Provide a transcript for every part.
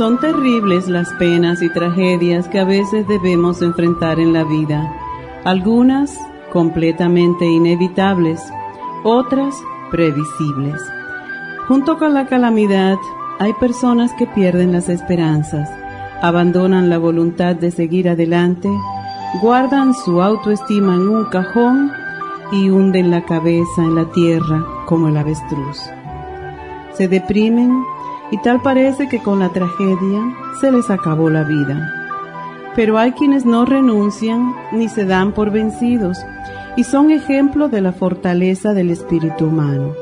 Son terribles las penas y tragedias que a veces debemos enfrentar en la vida, algunas completamente inevitables, otras previsibles. Junto con la calamidad, hay personas que pierden las esperanzas, abandonan la voluntad de seguir adelante, guardan su autoestima en un cajón y hunden la cabeza en la tierra como el avestruz. Se deprimen y tal parece que con la tragedia se les acabó la vida. Pero hay quienes no renuncian ni se dan por vencidos y son ejemplo de la fortaleza del espíritu humano.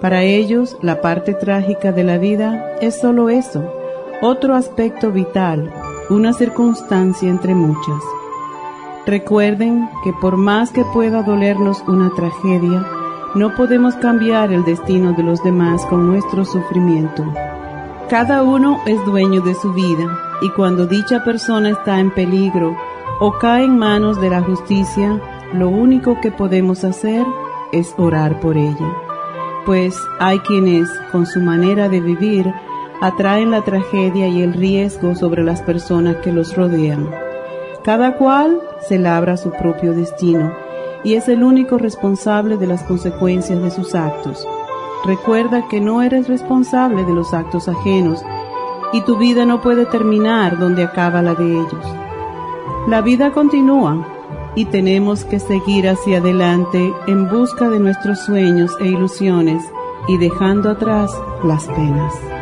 Para ellos, la parte trágica de la vida es solo eso, otro aspecto vital, una circunstancia entre muchas. Recuerden que por más que pueda dolernos una tragedia, no podemos cambiar el destino de los demás con nuestro sufrimiento. Cada uno es dueño de su vida y cuando dicha persona está en peligro o cae en manos de la justicia, lo único que podemos hacer es orar por ella. Pues hay quienes, con su manera de vivir, atraen la tragedia y el riesgo sobre las personas que los rodean. Cada cual se labra su propio destino y es el único responsable de las consecuencias de sus actos. Recuerda que no eres responsable de los actos ajenos y tu vida no puede terminar donde acaba la de ellos. La vida continúa y tenemos que seguir hacia adelante en busca de nuestros sueños e ilusiones y dejando atrás las penas.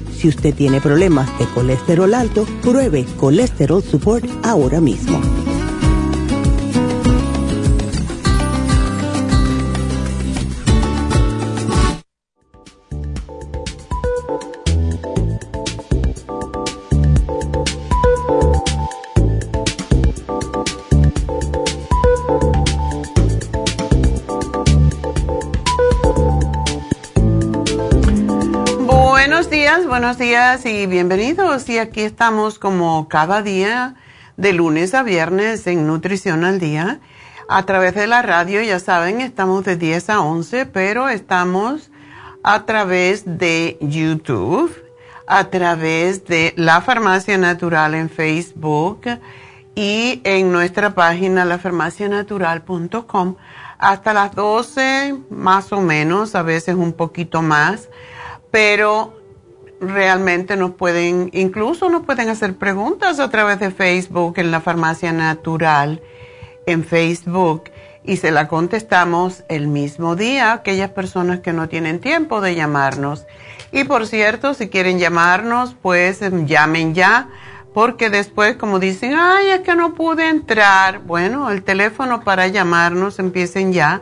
si usted tiene problemas de colesterol alto, pruebe Colesterol Support ahora mismo. Buenos días y bienvenidos. Y aquí estamos como cada día, de lunes a viernes, en Nutrición al Día. A través de la radio, ya saben, estamos de 10 a 11, pero estamos a través de YouTube, a través de La Farmacia Natural en Facebook y en nuestra página lafarmacianatural.com hasta las 12 más o menos, a veces un poquito más, pero realmente nos pueden, incluso nos pueden hacer preguntas a través de Facebook en la Farmacia Natural, en Facebook, y se la contestamos el mismo día aquellas personas que no tienen tiempo de llamarnos. Y por cierto, si quieren llamarnos, pues em, llamen ya, porque después como dicen, ay, es que no pude entrar. Bueno, el teléfono para llamarnos empiecen ya.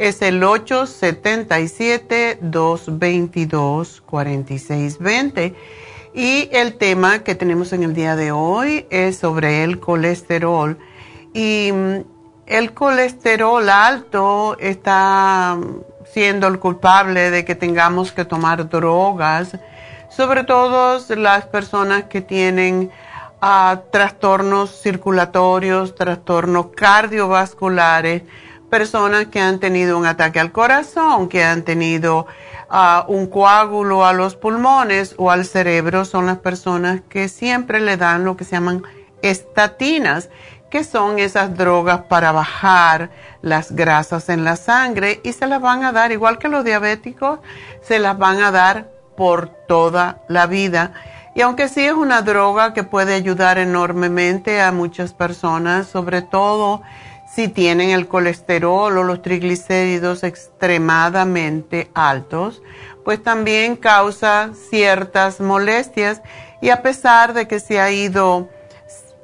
Es el 877-222-4620. Y el tema que tenemos en el día de hoy es sobre el colesterol. Y mm, el colesterol alto está siendo el culpable de que tengamos que tomar drogas, sobre todo las personas que tienen ah, trastornos circulatorios, trastornos cardiovasculares, personas que han tenido un ataque al corazón, que han tenido ah, un coágulo a los pulmones o al cerebro, son las personas que siempre le dan lo que se llaman estatinas que son esas drogas para bajar las grasas en la sangre y se las van a dar, igual que los diabéticos, se las van a dar por toda la vida. Y aunque sí es una droga que puede ayudar enormemente a muchas personas, sobre todo si tienen el colesterol o los triglicéridos extremadamente altos, pues también causa ciertas molestias. Y a pesar de que se ha ido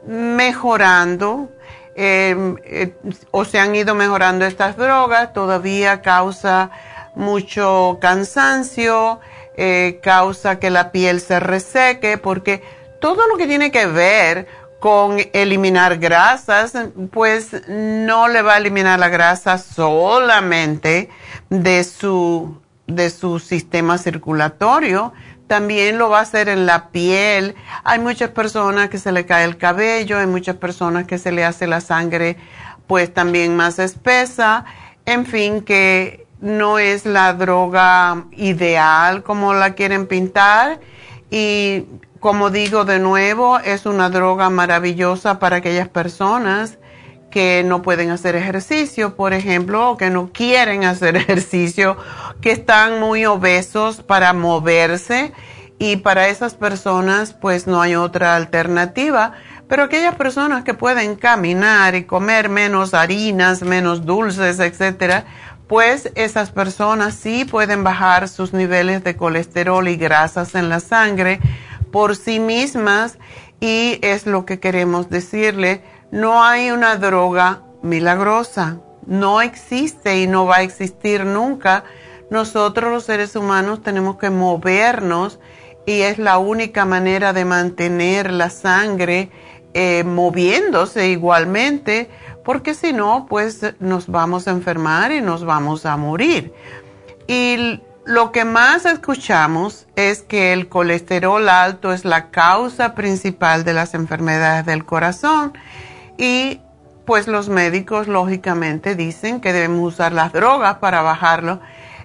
mejorando em, eh, o se han ido mejorando estas drogas, todavía causa mucho cansancio, eh, causa que la piel se reseque, porque todo lo que tiene que ver con eliminar grasas, pues no le va a eliminar la grasa solamente de su, de su sistema circulatorio, también lo va a hacer en la piel. Hay muchas personas que se le cae el cabello, hay muchas personas que se le hace la sangre pues también más espesa. En fin, que no es la droga ideal como la quieren pintar. Y como digo de nuevo, es una droga maravillosa para aquellas personas que no pueden hacer ejercicio, por ejemplo, o que no quieren hacer ejercicio, que están muy obesos para moverse y para esas personas pues no hay otra alternativa. Pero aquellas personas que pueden caminar y comer menos harinas, menos dulces, etcétera, pues esas personas sí pueden bajar sus niveles de colesterol y grasas en la sangre por sí mismas y es lo que queremos decirle no hay una droga milagrosa, no existe y no va a existir nunca. Nosotros los seres humanos tenemos que movernos y es la única manera de mantener la sangre eh, moviéndose igualmente, porque si no, pues nos vamos a enfermar y nos vamos a morir. Y lo que más escuchamos es que el colesterol alto es la causa principal de las enfermedades del corazón y pues los médicos lógicamente dicen que debemos usar las drogas para bajarlo.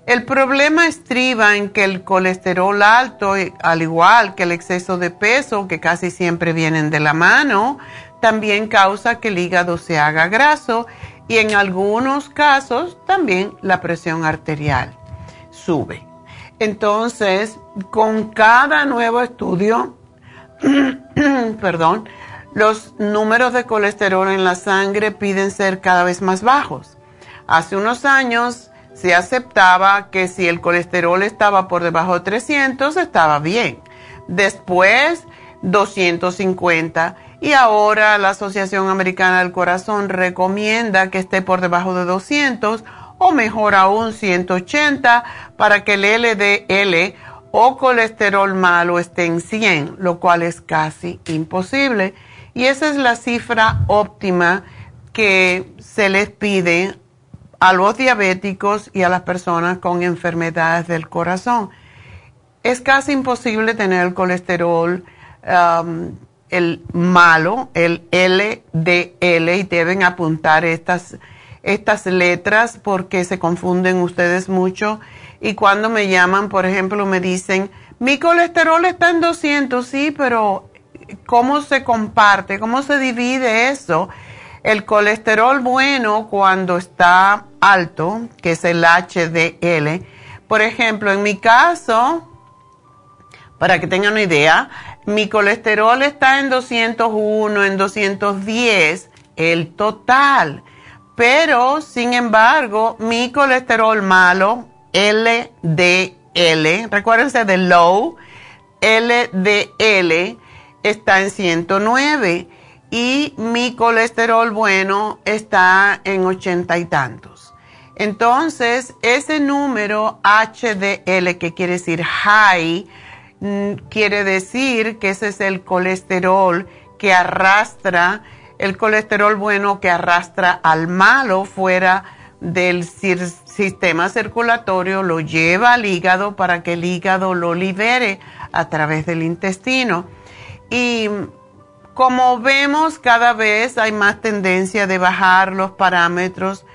El problema estriba en que el colesterol alto, al igual que el exceso de peso, que casi siempre vienen de la mano, también causa que el hígado se haga graso y en algunos casos también la presión arterial sube. Entonces, con cada nuevo estudio, perdón, los números de colesterol en la sangre piden ser cada vez más bajos. Hace unos años se aceptaba que si el colesterol estaba por debajo de 300 estaba bien. Después 250 y ahora la Asociación Americana del Corazón recomienda que esté por debajo de 200 o mejor aún 180 para que el LDL o colesterol malo esté en 100, lo cual es casi imposible y esa es la cifra óptima que se les pide a los diabéticos y a las personas con enfermedades del corazón. Es casi imposible tener el colesterol el malo, el LDL, y deben apuntar estas, estas letras porque se confunden ustedes mucho. Y cuando me llaman, por ejemplo, me dicen, mi colesterol está en 200, sí, pero cómo se comparte, cómo se divide eso. El colesterol bueno cuando está alto, que es el HDL, por ejemplo, en mi caso, Para que tengan una idea, mi colesterol está en 201, en 210, el total. Pero, sin embargo, mi colesterol malo, LDL, recuérdense de low, LDL está en 109 y mi colesterol bueno está en ochenta y tantos. Entonces, ese número HDL, que quiere decir high, quiere decir que ese es el colesterol que arrastra, el colesterol bueno que arrastra al malo fuera del sistema circulatorio, lo lleva al hígado para que el hígado lo libere a través del intestino. Y como vemos, cada vez hay más tendencia de bajar los parámetros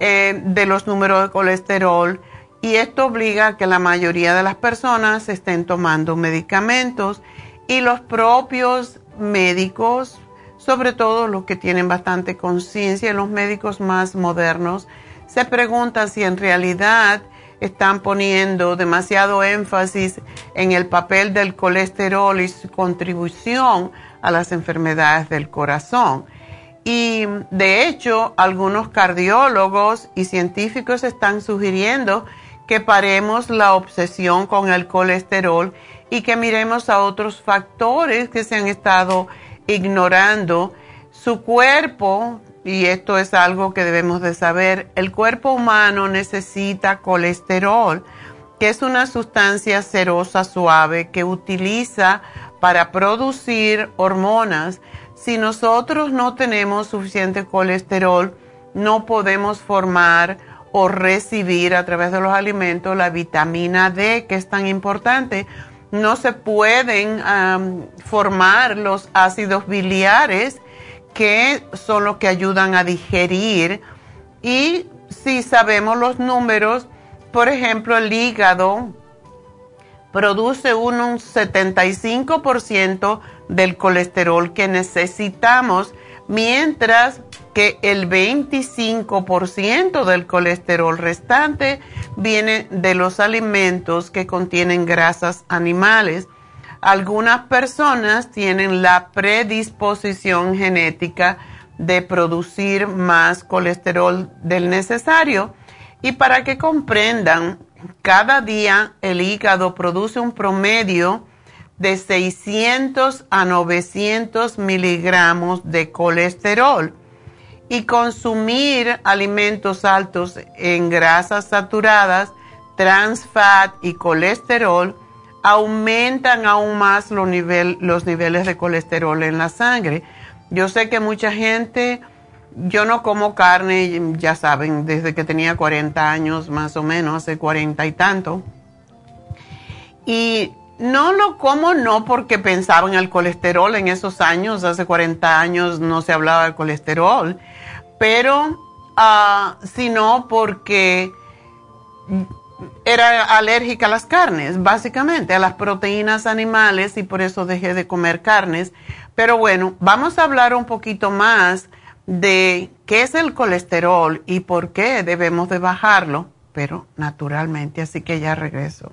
eh, de los números de colesterol y esto obliga a que la mayoría de las personas estén tomando medicamentos y los propios médicos, sobre todo los que tienen bastante conciencia, los médicos más modernos, se preguntan si en realidad están poniendo demasiado énfasis en el papel del colesterol y su contribución a las enfermedades del corazón. Y de hecho, algunos cardiólogos y científicos están sugiriendo que paremos la obsesión con el colesterol y que miremos a otros factores que se han estado ignorando. Su cuerpo, y esto es algo que debemos de saber, el cuerpo humano necesita colesterol, que es una sustancia cerosa suave que utiliza para producir hormonas. Si nosotros no tenemos suficiente colesterol, no podemos formar o recibir a través de los alimentos la vitamina D, que es tan importante. No se pueden formar los ácidos biliares, que son los que ayudan a digerir. Y si sabemos los números, por ejemplo, el hígado produce un 75% del colesterol que necesitamos, mientras que el 25% del colesterol restante viene de los alimentos que contienen grasas animales. Algunas personas tienen la predisposición genética de producir más colesterol del necesario y para que comprendan cada día el hígado produce un promedio de 600 a 900 miligramos de colesterol y consumir alimentos altos en grasas saturadas, trans fat y colesterol aumentan aún más los, los niveles de colesterol en la sangre. Yo sé que mucha gente yo no como carne, ya saben, desde que tenía 40 años más o menos, hace 40 y tanto. Y no lo como no porque pensaba en el colesterol en esos años, hace 40 años no se hablaba de colesterol, pero uh, sino porque era alérgica a las carnes, básicamente, a las proteínas animales y por eso dejé de comer carnes. Pero bueno, vamos a hablar un poquito más de qué es el colesterol y por qué debemos de bajarlo, pero naturalmente, así que ya regreso.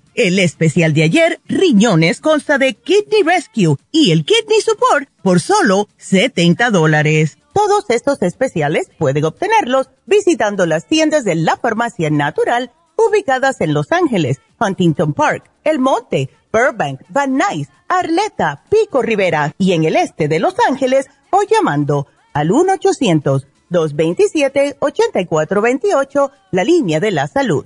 El especial de ayer, riñones, consta de Kidney Rescue y el Kidney Support por solo 70 dólares. Todos estos especiales pueden obtenerlos visitando las tiendas de la Farmacia Natural ubicadas en Los Ángeles, Huntington Park, El Monte, Burbank, Van Nuys, Arleta, Pico Rivera y en el este de Los Ángeles o llamando al 1-800-227-8428, la línea de la salud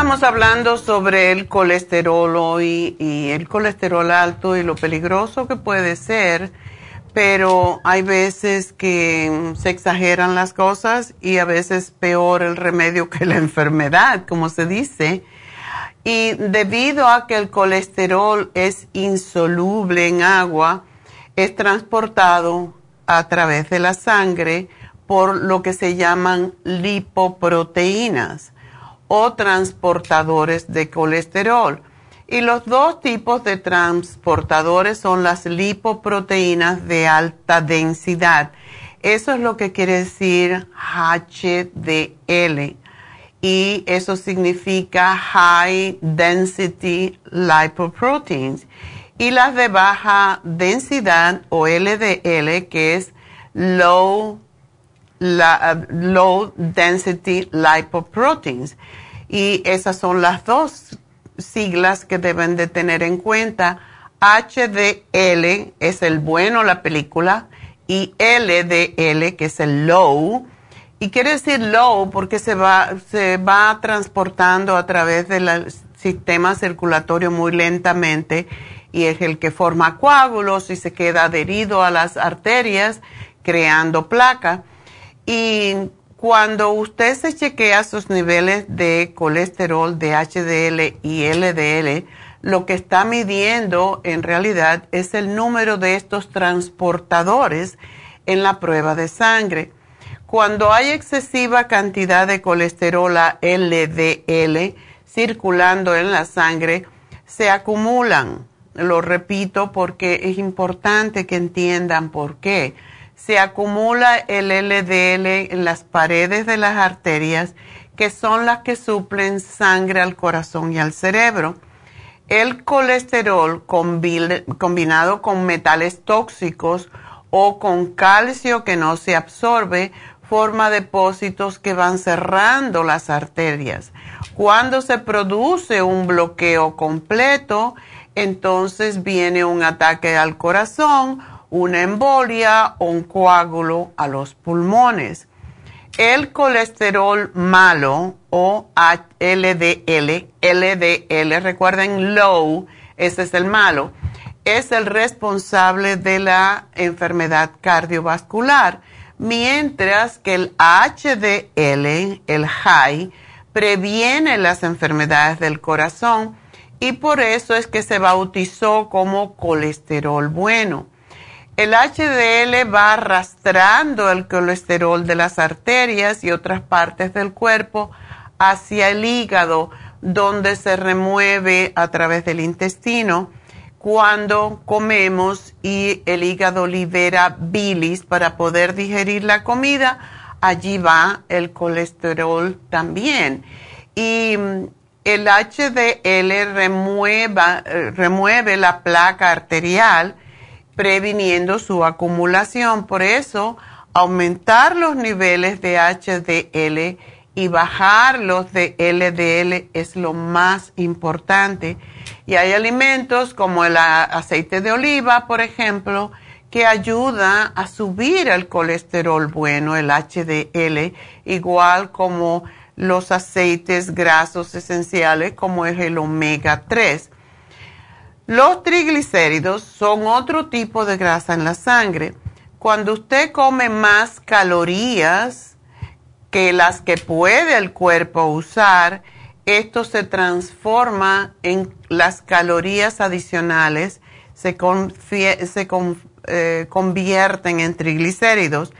Estamos hablando sobre el colesterol hoy y el colesterol alto y lo peligroso que puede ser, pero hay veces que se exageran las cosas y a veces peor el remedio que la enfermedad, como se dice. Y debido a que el colesterol es insoluble en agua, es transportado a través de la sangre por lo que se llaman lipoproteínas o transportadores de colesterol. Y los dos tipos de transportadores son las lipoproteínas de alta densidad. Eso es lo que quiere decir HDL. Y eso significa High Density Lipoproteins. Y las de baja densidad o LDL, que es Low low density lipoproteins. Y esas son las dos siglas que deben de tener en cuenta. HDL es el bueno, la película, y LDL, que es el low. Y quiere decir low porque se va, se va transportando a través del sistema circulatorio muy lentamente y es el que forma coágulos y se queda adherido a las arterias creando placa. Y cuando usted se chequea sus niveles de colesterol, de HDL y LDL, lo que está midiendo en realidad es el número de estos transportadores en la prueba de sangre. Cuando hay excesiva cantidad de colesterol LDL circulando en la sangre, se acumulan. Lo repito porque es importante que entiendan por qué se acumula el LDL en las paredes de las arterias, que son las que suplen sangre al corazón y al cerebro. El colesterol combinado con metales tóxicos o con calcio que no se absorbe forma depósitos que van cerrando las arterias. Cuando se produce un bloqueo completo, entonces viene un ataque al corazón una embolia o un coágulo a los pulmones. El colesterol malo o LDL, LDL, recuerden low, ese es el malo, es el responsable de la enfermedad cardiovascular, mientras que el HDL, el high, previene las enfermedades del corazón y por eso es que se bautizó como colesterol bueno. El HDL va arrastrando el colesterol de las arterias y otras partes del cuerpo hacia el hígado, donde se remueve a través del intestino cuando comemos y el hígado libera bilis para poder digerir la comida, allí va el colesterol también. Y mm, el HDL eh, remueve la placa arterial previniendo su acumulación. Por eso, aumentar los niveles de HDL y bajar los de LDL es lo más importante. Y hay alimentos como el aceite de oliva, por ejemplo, que ayuda a subir el colesterol bueno, el HDL, igual como los aceites grasos esenciales como es el omega 3. Los triglicéridos son otro tipo de grasa en la sangre. Cuando usted come más calorías que las que puede el cuerpo usar, esto se transforma en las calorías adicionales, se, eh, convierten en triglicéridos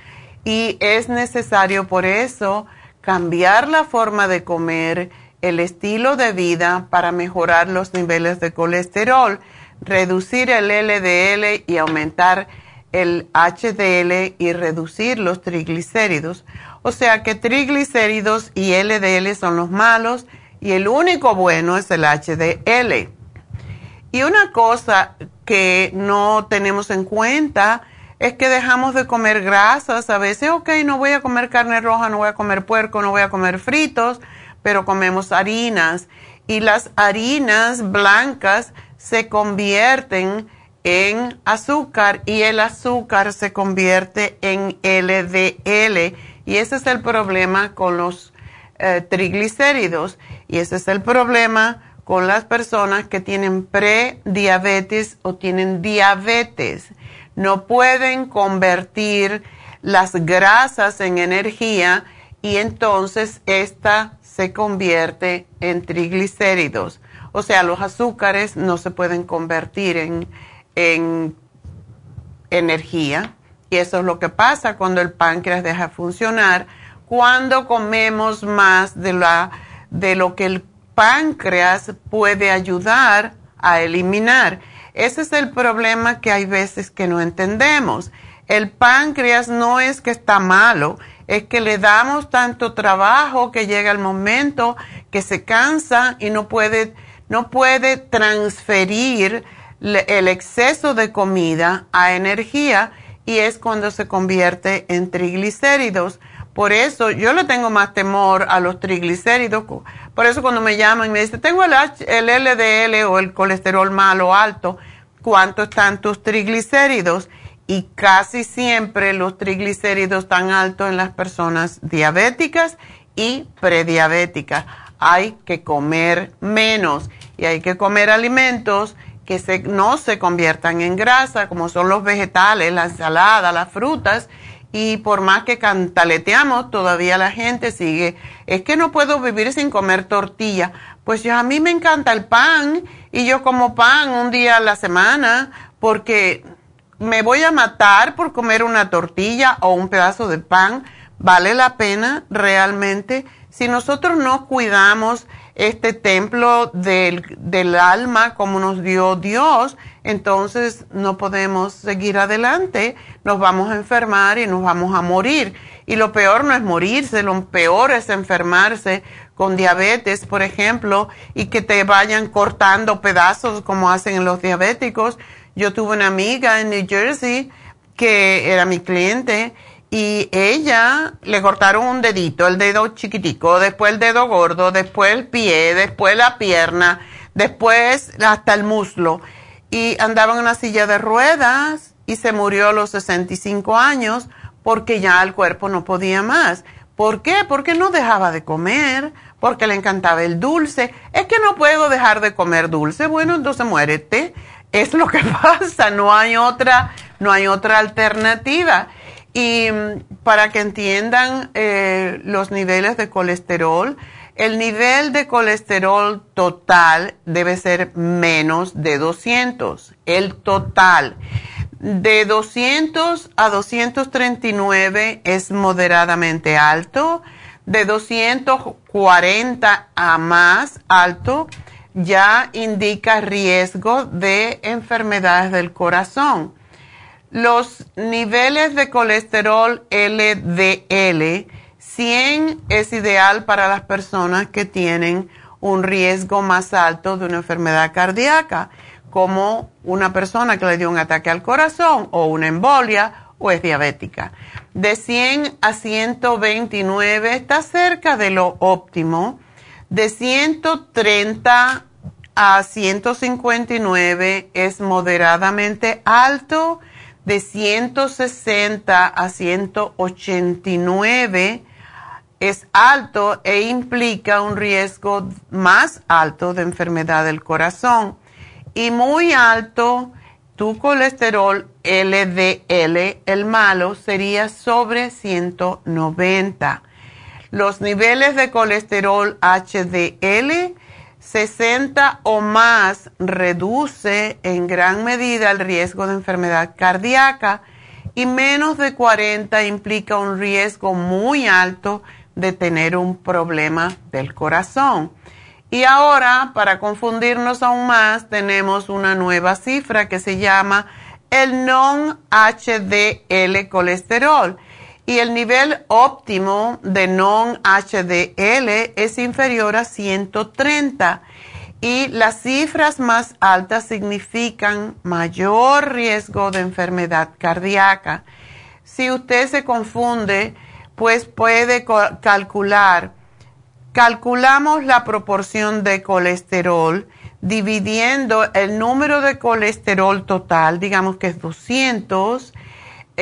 y es necesario por eso cambiar la forma de comer, el estilo de vida para mejorar los niveles de colesterol, reducir el LDL y aumentar el HDL y reducir los triglicéridos. O sea que triglicéridos y LDL son los malos y el único bueno es el HDL. Y una cosa que no tenemos en cuenta es que dejamos de comer grasas. A veces, ok, no voy a comer carne roja, no voy a comer puerco, no voy a comer fritos, pero comemos harinas. Y las harinas blancas se convierten en azúcar y el azúcar se convierte en LDL. Y ese es el problema con los eh, triglicéridos. Y ese es el problema con las personas que tienen prediabetes o tienen diabetes. No pueden convertir las grasas en energía y entonces esta se convierte en triglicéridos. O sea, los azúcares no se pueden convertir en, en energía y eso es lo que pasa cuando el páncreas deja de funcionar, cuando comemos más de, la, de lo que el páncreas puede ayudar a eliminar. Ese es el problema que hay veces que no entendemos. El páncreas no es que está malo, es que le damos tanto trabajo que llega el momento que se cansa y no puede, no puede transferir el exceso de comida a energía y es cuando se convierte en triglicéridos. Por eso yo le tengo más temor a los triglicéridos. Por eso cuando me llaman y me dicen, tengo el, el LDL o el colesterol malo alto, ¿cuánto están tus triglicéridos? Y casi siempre los triglicéridos están altos en las personas diabéticas y prediabéticas. Hay que comer menos y hay que comer alimentos que no se conviertan en grasa, como son los vegetales, la ensalada, las frutas, y por más que cantaleteamos, todavía la gente sigue, es que no puedo vivir sin comer tortilla. Pues yo, a mí me encanta el pan y yo como pan un día a la semana porque me voy a matar por comer una tortilla o un pedazo de pan. ¿Vale la pena realmente? Si nosotros no cuidamos este templo del, del alma como nos dio Dios, entonces no podemos seguir adelante, nos vamos a enfermar y nos vamos a morir. Y lo peor no es morirse, lo peor es enfermarse con diabetes, por ejemplo, y que te vayan cortando pedazos como hacen los diabéticos. Yo tuve una amiga en New Jersey que era mi cliente y ella le cortaron un dedito, el dedo chiquitico, después el dedo gordo, después el pie, después la pierna, después hasta el muslo y andaba en una silla de ruedas y se murió a los 65 años porque ya el cuerpo no podía más. ¿Por qué? Porque no dejaba de comer, porque le encantaba el dulce. Es que no puedo dejar de comer dulce. Bueno, entonces muérete. Es lo que pasa, no hay otra, no hay otra alternativa. Y mm, para que entiendan eh, los niveles de colesterol, el nivel de colesterol total debe ser menos de 200, el total. De 200 a 239 es moderadamente alto, de 240 a más alto ya indica riesgo de enfermedades del corazón. Los niveles de colesterol LDL, 100 es ideal para las personas que tienen un riesgo más alto de una enfermedad cardíaca, como una persona que le dio un ataque al corazón o una embolia o es diabética. De 100 a 129 está cerca de lo óptimo. De 130 a 159 es moderadamente alto de 160 a 189 es alto e implica un riesgo más alto de enfermedad del corazón. Y muy alto, tu colesterol LDL, el malo, sería sobre 190. Los niveles de colesterol HDL 60 o más reduce en gran medida el riesgo de enfermedad cardíaca y menos de 40 implica un riesgo muy alto de tener un problema del corazón. Y ahora, para confundirnos aún más, tenemos una nueva cifra que se llama el non-HDL colesterol y el nivel óptimo de non-HDL es inferior a 130 y las cifras más altas significan mayor riesgo de enfermedad cardíaca. Si usted se confunde, pues puede calcular. Calculamos la proporción de colesterol dividiendo el número de colesterol total, digamos que es 200,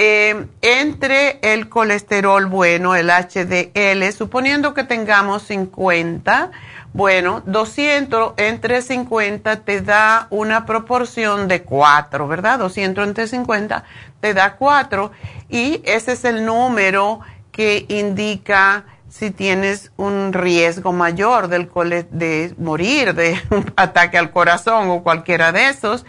eh, entre el colesterol bueno, el HDL, suponiendo que tengamos 50, bueno, 200 entre 50 te da una proporción de 4, ¿verdad? 200 entre 50 te da 4 y ese es el número que indica si tienes un riesgo mayor del de morir de un ataque al corazón o cualquiera de esos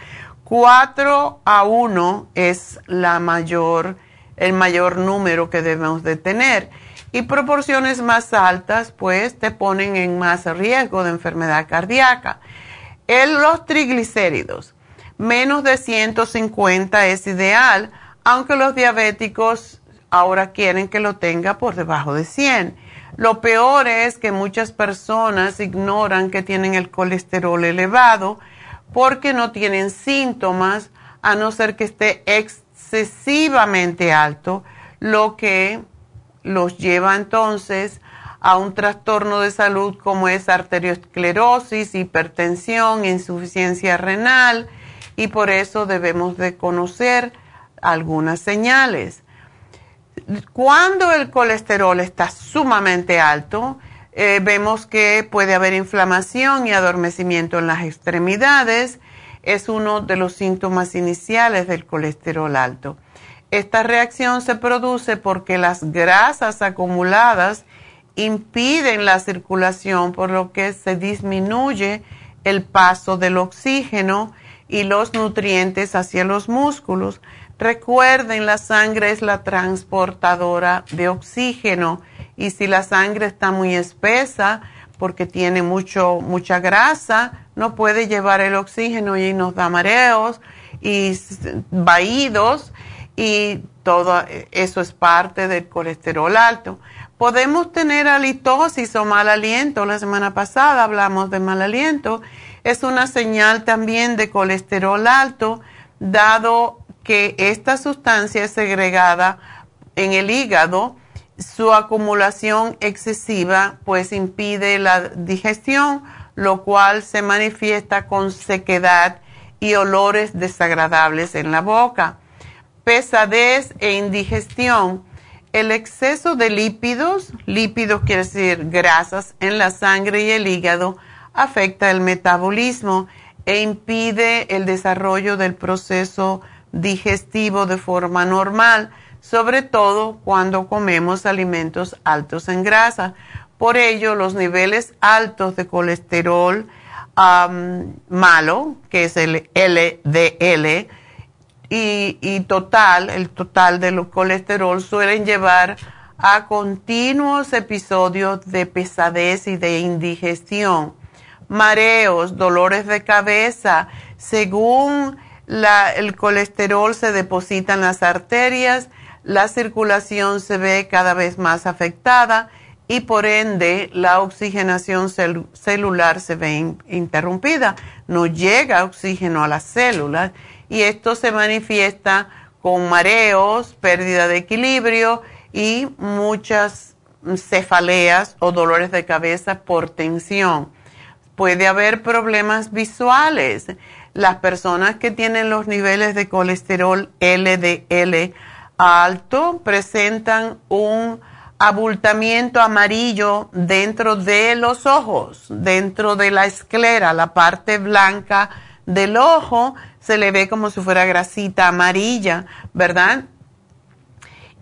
4 a 1 es la mayor, el mayor número que debemos de tener. Y proporciones más altas, pues, te ponen en más riesgo de enfermedad cardíaca. En los triglicéridos, menos de 150 es ideal, aunque los diabéticos ahora quieren que lo tenga por debajo de 100. Lo peor es que muchas personas ignoran que tienen el colesterol elevado porque no tienen síntomas a no ser que esté excesivamente alto, lo que los lleva entonces a un trastorno de salud como es arteriosclerosis, hipertensión, insuficiencia renal y por eso debemos de conocer algunas señales. Cuando el colesterol está sumamente alto, eh, vemos que puede haber inflamación y adormecimiento en las extremidades. Es uno de los síntomas iniciales del colesterol alto. Esta reacción se produce porque las grasas acumuladas impiden la circulación, por lo que se disminuye el paso del oxígeno y los nutrientes hacia los músculos. Recuerden, la sangre es la transportadora de oxígeno y si la sangre está muy espesa porque tiene mucho, mucha grasa, no puede llevar el oxígeno y nos da mareos y vaídos y todo eso es parte del colesterol alto. Podemos tener halitosis o mal aliento. La semana pasada hablamos de mal aliento. Es una señal también de colesterol alto, dado que esta sustancia es segregada en el hígado su acumulación excesiva pues impide la digestión, lo cual se manifiesta con sequedad y olores desagradables en la boca. Pesadez e indigestión. El exceso de lípidos, lípidos quiere decir grasas en la sangre y el hígado, afecta el metabolismo e impide el desarrollo del proceso digestivo de forma normal sobre todo cuando comemos alimentos altos en grasa. Por ello, los niveles altos de colesterol malo, que es el LDL, y, y, total, el total del colesterol suelen llevar a continuos episodios de pesadez y de indigestión, mareos, dolores de cabeza, según el colesterol se deposita en las arterias, la circulación se ve cada vez más afectada y por ende la oxigenación celular se ve interrumpida. No llega oxígeno a las células y esto se manifiesta con mareos, pérdida de equilibrio y muchas cefaleas o dolores de cabeza por tensión. Puede haber problemas visuales. Las personas que tienen los niveles de colesterol LDL alto presentan un abultamiento amarillo dentro de los ojos, dentro de la esclera, la parte blanca del ojo, se le ve como si fuera grasita amarilla, ¿verdad?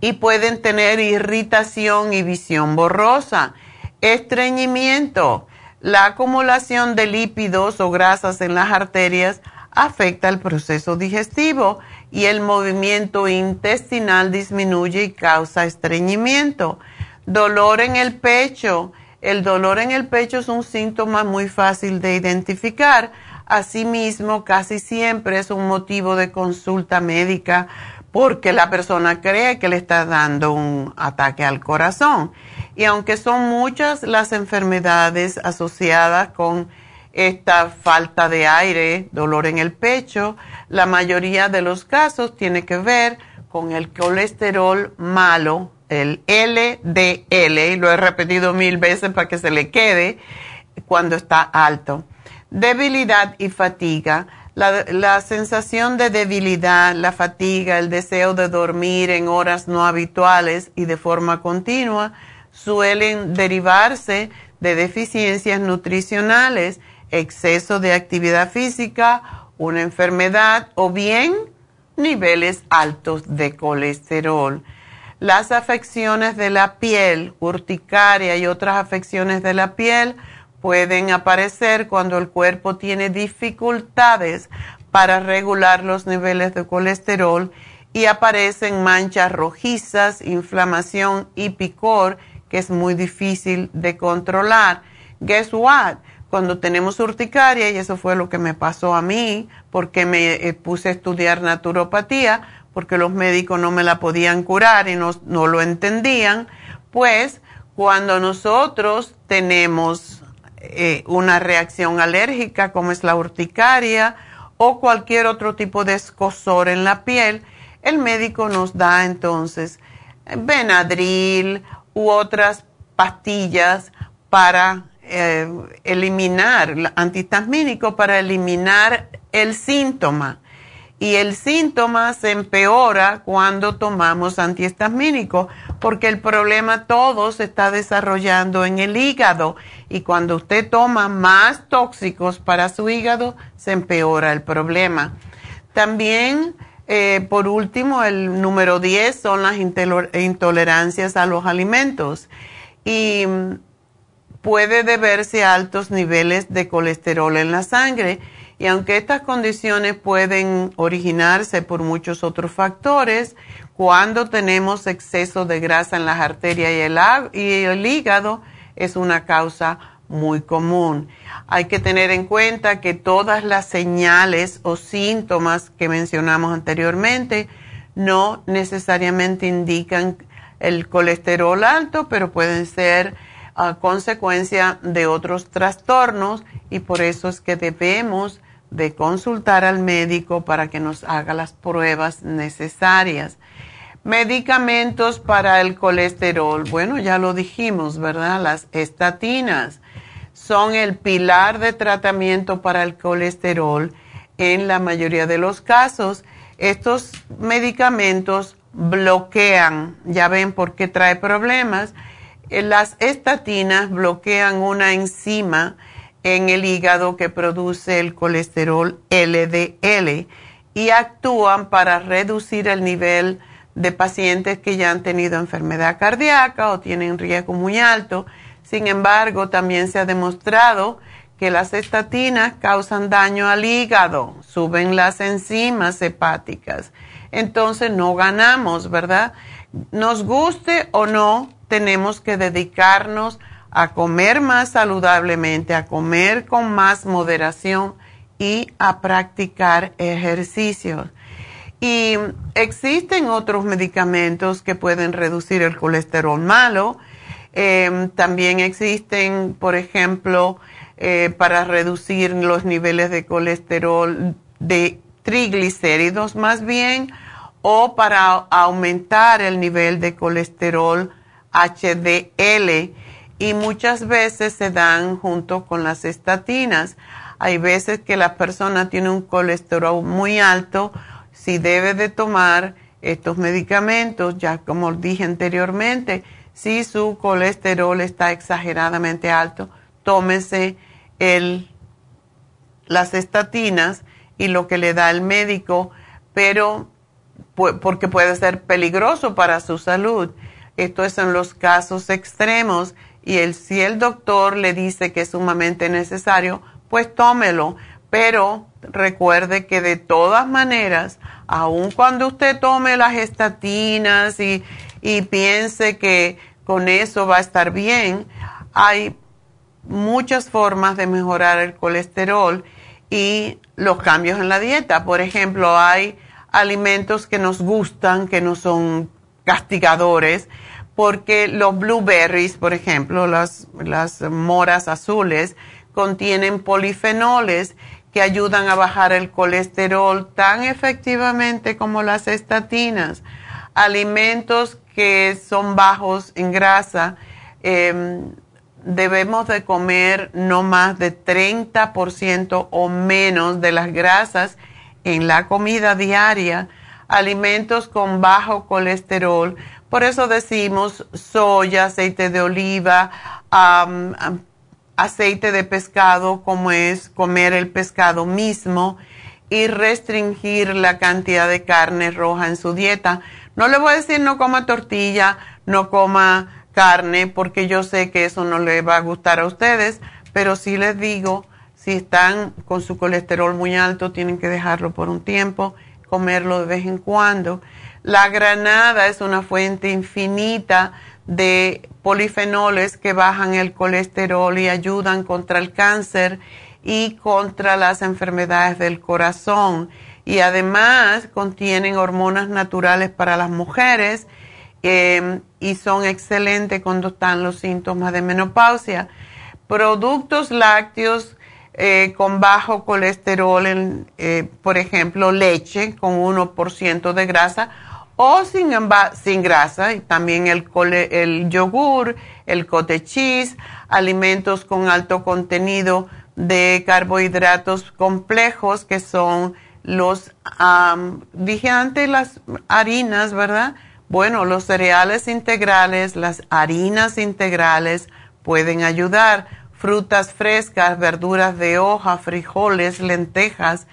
y pueden tener irritación y visión borrosa, estreñimiento. La acumulación de lípidos o grasas en las arterias afecta el proceso digestivo y el movimiento intestinal disminuye y causa estreñimiento. Dolor en el pecho. El dolor en el pecho es un síntoma muy fácil de identificar. Asimismo, casi siempre es un motivo de consulta médica porque la persona cree que le está dando un ataque al corazón. Y aunque son muchas las enfermedades asociadas con esta falta de aire, dolor en el pecho, la mayoría de los casos tiene que ver con el colesterol malo, el LDL, y lo he repetido mil veces para que se le quede cuando está alto. Debilidad y fatiga la, sensación de debilidad, la fatiga, el deseo de dormir en horas no habituales y de forma continua suelen derivarse de deficiencias nutricionales, exceso de actividad física, una enfermedad o bien niveles altos de colesterol. Las afecciones de la piel, urticaria y otras afecciones de la piel pueden aparecer cuando el cuerpo tiene dificultades para regular los niveles de colesterol y aparecen manchas rojizas, inflamación y picor que es muy difícil de controlar. Guess what? Cuando tenemos urticaria, y eso fue lo que me pasó a mí, porque me eh, puse a estudiar naturopatía, porque los médicos no me la podían curar y no, no lo entendían, pues cuando nosotros tenemos eh, una reacción alérgica como es la urticaria o cualquier otro tipo de escosor en la piel, el médico nos da entonces Benadryl u otras pastillas para eh, eliminar, antihistamínico para eliminar el síntoma y el síntoma se empeora cuando tomamos antihistamínico, porque el problema todo se está desarrollando en el hígado y cuando usted toma más tóxicos para su hígado, se empeora el problema. También, eh, por último, el número 10 son las intolerancias a los alimentos. Y mm, puede deberse a altos niveles de colesterol en la sangre. Y aunque estas condiciones pueden originarse por muchos otros factores, cuando tenemos exceso de grasa en las arterias y el, y el hígado es una causa muy común. Hay que tener en cuenta que todas las señales o síntomas que mencionamos anteriormente no necesariamente indican el colesterol alto, pero pueden ser a consecuencia de otros trastornos y por eso es que debemos de consultar al médico para que nos haga las pruebas necesarias. Medicamentos para el colesterol. Bueno, ya lo dijimos, ¿verdad? Las estatinas son el pilar de tratamiento para el colesterol en la mayoría de los casos. Estos medicamentos bloquean, ya ven por qué trae problemas. Eh, las estatinas bloquean una enzima en el hígado que produce el colesterol LDL y actúan para reducir el nivel de pacientes que ya han tenido enfermedad cardíaca o tienen riesgo muy alto. Sin embargo, también se ha demostrado que las estatinas causan daño al hígado, suben las enzimas hepáticas. Entonces no ganamos, ¿verdad? Nos guste o no, tenemos que dedicarnos a comer más saludablemente, a comer con más moderación y a practicar ejercicios. Y existen otros medicamentos que pueden reducir el colesterol malo. Em, también existen, por ejemplo, eh, para reducir los niveles de colesterol de triglicéridos más bien, o para aumentar el nivel de colesterol HDL. Y muchas veces se dan junto con las estatinas. Hay veces que la persona tiene un colesterol muy alto si debe de tomar estos medicamentos, ya como dije anteriormente, si su colesterol está exageradamente alto, tómese el, las estatinas y lo que le da el médico, pero porque puede ser peligroso para su salud. Esto es en los casos extremos y el, si el doctor le dice que es sumamente necesario, pues tómelo. Pero recuerde que de todas maneras, aun cuando usted tome las estatinas y, y piense que con eso va a estar bien, hay muchas formas de mejorar el colesterol y los cambios en la dieta. Por ejemplo, hay alimentos que nos gustan, que no son castigadores, porque los blueberries, por ejemplo, las, las moras azules, contienen polifenoles que ayudan a bajar el colesterol tan efectivamente como las estatinas. Alimentos que son bajos en grasa, em, debemos de comer no más de 30% o menos de las grasas en la comida diaria. Alimentos con bajo colesterol. Por eso decimos soya, aceite de oliva, aceite de pescado, como es comer el pescado mismo y restringir la cantidad de carne roja en su dieta. No le voy a decir no coma tortilla, no coma carne, porque yo sé que eso no le va a gustar a ustedes, pero sí les digo, si están con su colesterol muy alto, tienen que dejarlo por un tiempo, comerlo de vez en cuando. La granada es una fuente infinita de polifenoles que bajan el colesterol y ayudan contra el cáncer y contra las enfermedades del corazón. Y además contienen hormonas naturales para las mujeres em, y son excelentes cuando están los síntomas de menopausia. Productos lácteos eh, con bajo colesterol, eh, por ejemplo, leche con 1% de grasa o sin, sin grasa, y también el, el yogur, el cottage alimentos con alto contenido de carbohidratos complejos que son los, dije antes las harinas, ¿verdad? Bueno, los cereales integrales, las harinas integrales pueden ayudar, frutas frescas, verduras de hoja, frijoles, lentejas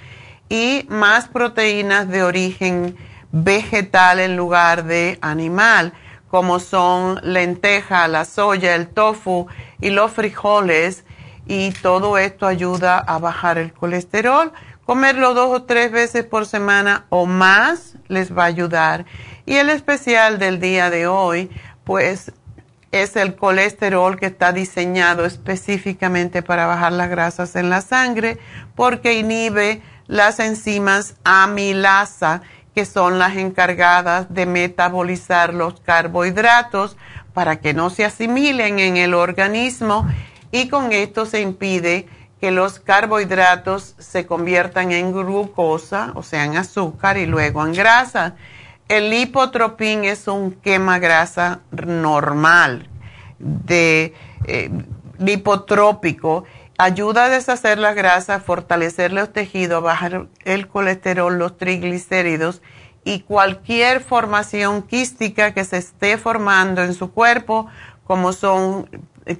y más proteínas de origen vegetal en lugar de animal, como son lenteja, la soya, el tofu y los frijoles. Y todo esto ayuda a bajar el colesterol. Comerlo dos o tres veces por semana o más les va a ayudar. Y el especial del día de hoy, pues es el colesterol que está diseñado específicamente para bajar las grasas en la sangre porque inhibe las enzimas amilasa que son las encargadas de metabolizar los carbohidratos para que no se asimilen en el organismo y con esto se impide que los carbohidratos se conviertan en glucosa, o sea, en azúcar y luego en grasa. El lipotropín es un quema grasa normal, de eh, lipotrópico ayuda a deshacer la grasa, fortalecer los tejidos, bajar el colesterol, los triglicéridos y cualquier formación quística que se esté formando en su cuerpo, como son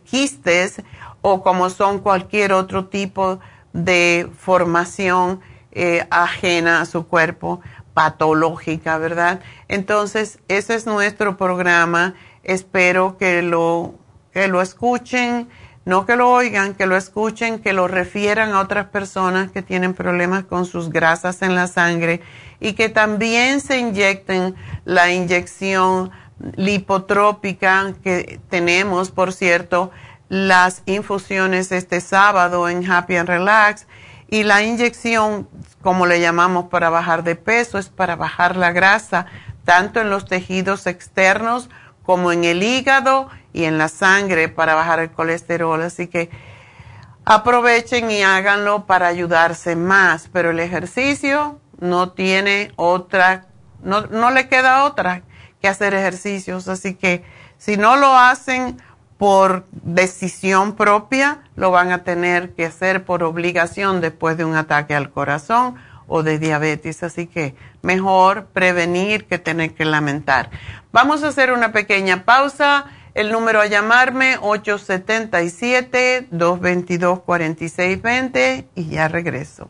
quistes o como son cualquier otro tipo de formación eh, ajena a su cuerpo, patológica, ¿verdad? Entonces, ese es nuestro programa. Espero que lo, que lo escuchen no que lo oigan, que lo escuchen, que lo refieran a otras personas que tienen problemas con sus grasas en la sangre y que también se inyecten la inyección lipotrópica que tenemos, por cierto, las infusiones este sábado en Happy and Relax y la inyección, como le llamamos para bajar de peso, es para bajar la grasa, tanto en los tejidos externos como en el hígado y en la sangre para bajar el colesterol. Así que aprovechen y háganlo para ayudarse más, pero el ejercicio no tiene otra, no, no le queda otra que hacer ejercicios. Así que si no lo hacen, por decisión propia, lo van a tener que hacer por obligación después de un ataque al corazón o de diabetes. Así que mejor prevenir que tener que lamentar. Vamos a hacer una pequeña pausa. El número a llamarme 877-222-4620 y ya regreso.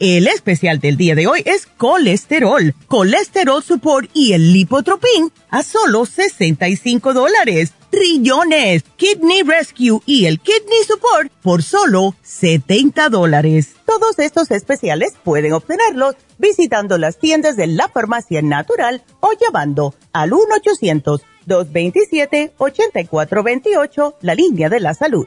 El especial del día de hoy es colesterol, colesterol support y el lipotropin a solo 65 dólares. Trillones, kidney rescue y el kidney support por solo 70 dólares. Todos estos especiales pueden obtenerlos visitando las tiendas de la farmacia natural o llamando al 1-800-227-8428, la línea de la salud.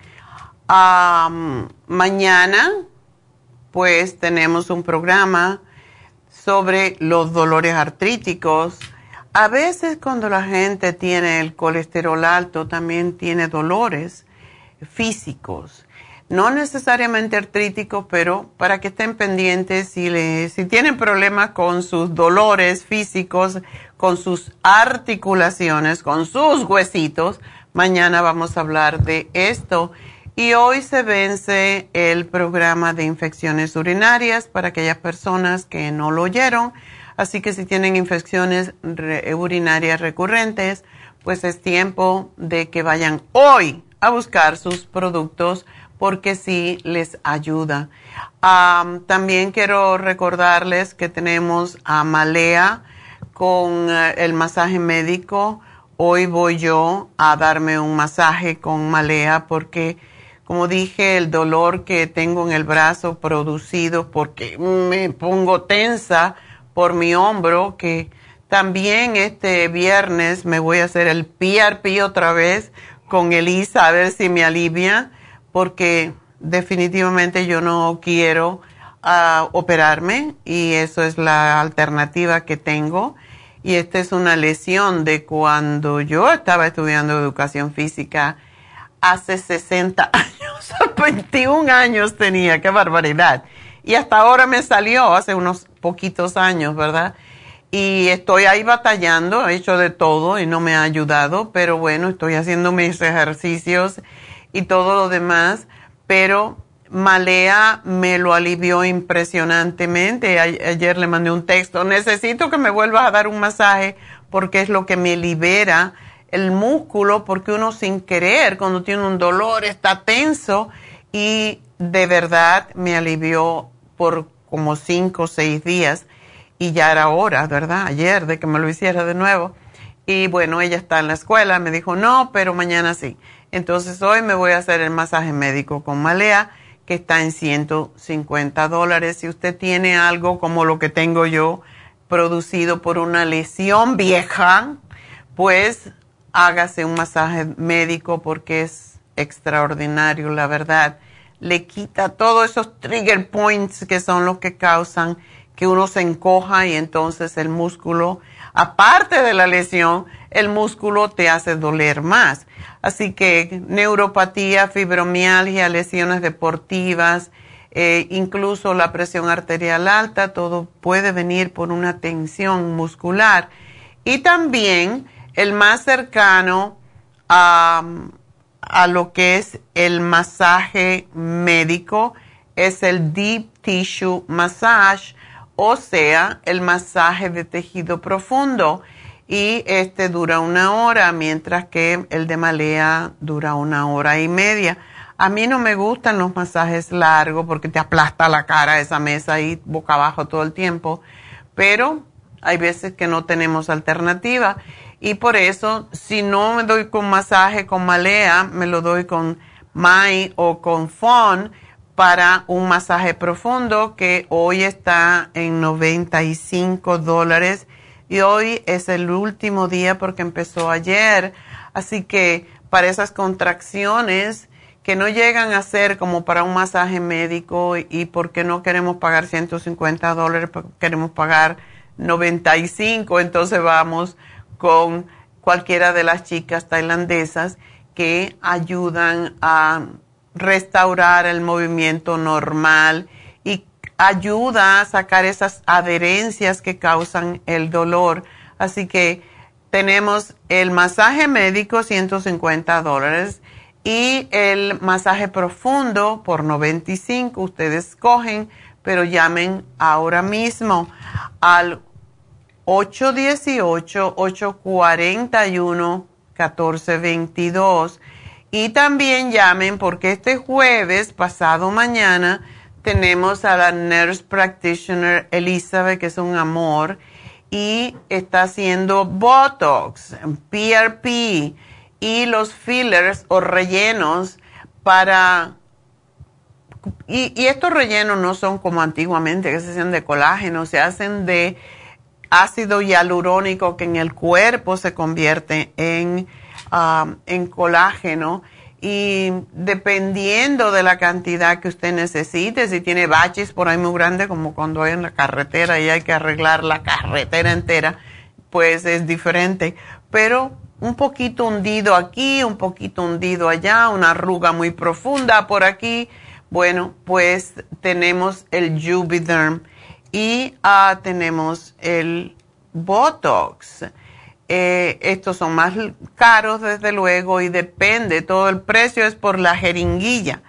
mañana pues tenemos un programa sobre los dolores artríticos. A veces cuando la gente tiene el colesterol alto también tiene dolores físicos no necesariamente artrítico, pero para que estén pendientes si, si tienen problemas con sus dolores físicos, con sus articulaciones, con sus huesitos, mañana vamos a hablar de esto. Y hoy se vence el programa de infecciones urinarias para aquellas personas que no lo oyeron. Así que si tienen infecciones urinarias recurrentes, pues es tiempo de que vayan hoy a buscar sus productos porque sí les ayuda. también quiero recordarles que tenemos a Malea con eh, el masaje médico. Hoy voy yo a darme un masaje con Malea porque, como dije, el dolor que tengo en el brazo producido porque me pongo tensa por mi hombro, que también este viernes me voy a hacer el PRP otra vez con Elisa a ver si me alivia porque definitivamente yo no quiero ah, operarme y eso es la alternativa que tengo. Y esta es una lesión de cuando yo estaba estudiando educación física hace 60 años, 21 años tenía, qué barbaridad. Y hasta ahora me salió, hace unos poquitos años, ¿verdad? Y estoy ahí batallando, he hecho de todo y no me ha ayudado, pero bueno, estoy haciendo mis ejercicios y todo lo demás, pero Malea me lo alivió impresionantemente. ayer le mandé un texto, necesito que me vuelvas a dar un masaje porque es lo que me libera el músculo, porque uno sin querer, cuando tiene un dolor, está tenso y de verdad me alivió por como cinco o seis días y ya era hora, ¿verdad? Ayer de que me lo hiciera de nuevo. Y bueno, ella está en la escuela, me dijo, no, pero mañana sí. Entonces hoy me voy a hacer el masaje médico con Malea, que está en 150 dólares. Si usted tiene algo como lo que tengo yo, producido por una lesión vieja, pues hágase un masaje médico porque es extraordinario, la verdad. Le quita todos esos trigger points que son los que causan que uno se encoja y entonces el músculo, aparte de la lesión, el músculo te hace doler más. Así que neuropatía, fibromialgia, lesiones deportivas, eh, incluso la presión arterial alta, todo puede venir por una tensión muscular. Y también el más cercano a, a lo que es el masaje médico es el Deep Tissue Massage o sea, el masaje de tejido profundo. Y este dura una hora, mientras que el de malea dura una hora y media. A mí no me gustan los masajes largos porque te aplasta la cara esa mesa ahí boca abajo todo el tiempo, pero hay veces que no tenemos alternativa y por eso si no me doy con masaje con malea, me lo doy con Mai o con Fon para un masaje profundo que hoy está en 95 dólares y hoy es el último día porque empezó ayer. Así que para esas contracciones que no llegan a ser como para un masaje médico y porque no queremos pagar 150 dólares, queremos pagar 95, entonces vamos con cualquiera de las chicas tailandesas que ayudan a restaurar el movimiento normal y ayuda a sacar esas adherencias que causan el dolor. Así que tenemos el masaje médico, 150 dólares, y el masaje profundo por 95. Ustedes escogen, pero llamen ahora mismo al 818-841-1422. Y también llamen porque este jueves, pasado mañana, tenemos a la nurse practitioner Elizabeth, que es un amor, y está haciendo Botox, PRP y los fillers o rellenos para... Y, estos rellenos no son como antiguamente, que se hacen de colágeno, se hacen de ácido hialurónico que en el cuerpo se convierte en Um, en colágeno y dependiendo de la cantidad que usted necesite, si tiene baches por ahí muy grandes, como cuando hay en la carretera y hay que arreglar la carretera entera, pues es diferente. Pero un poquito hundido aquí, un poquito hundido allá, una arruga muy profunda por aquí, bueno, pues tenemos el Juvederm y ah, tenemos el Botox. Eh, estos son más caros, desde luego, y depende, todo el precio es por la jeringuilla,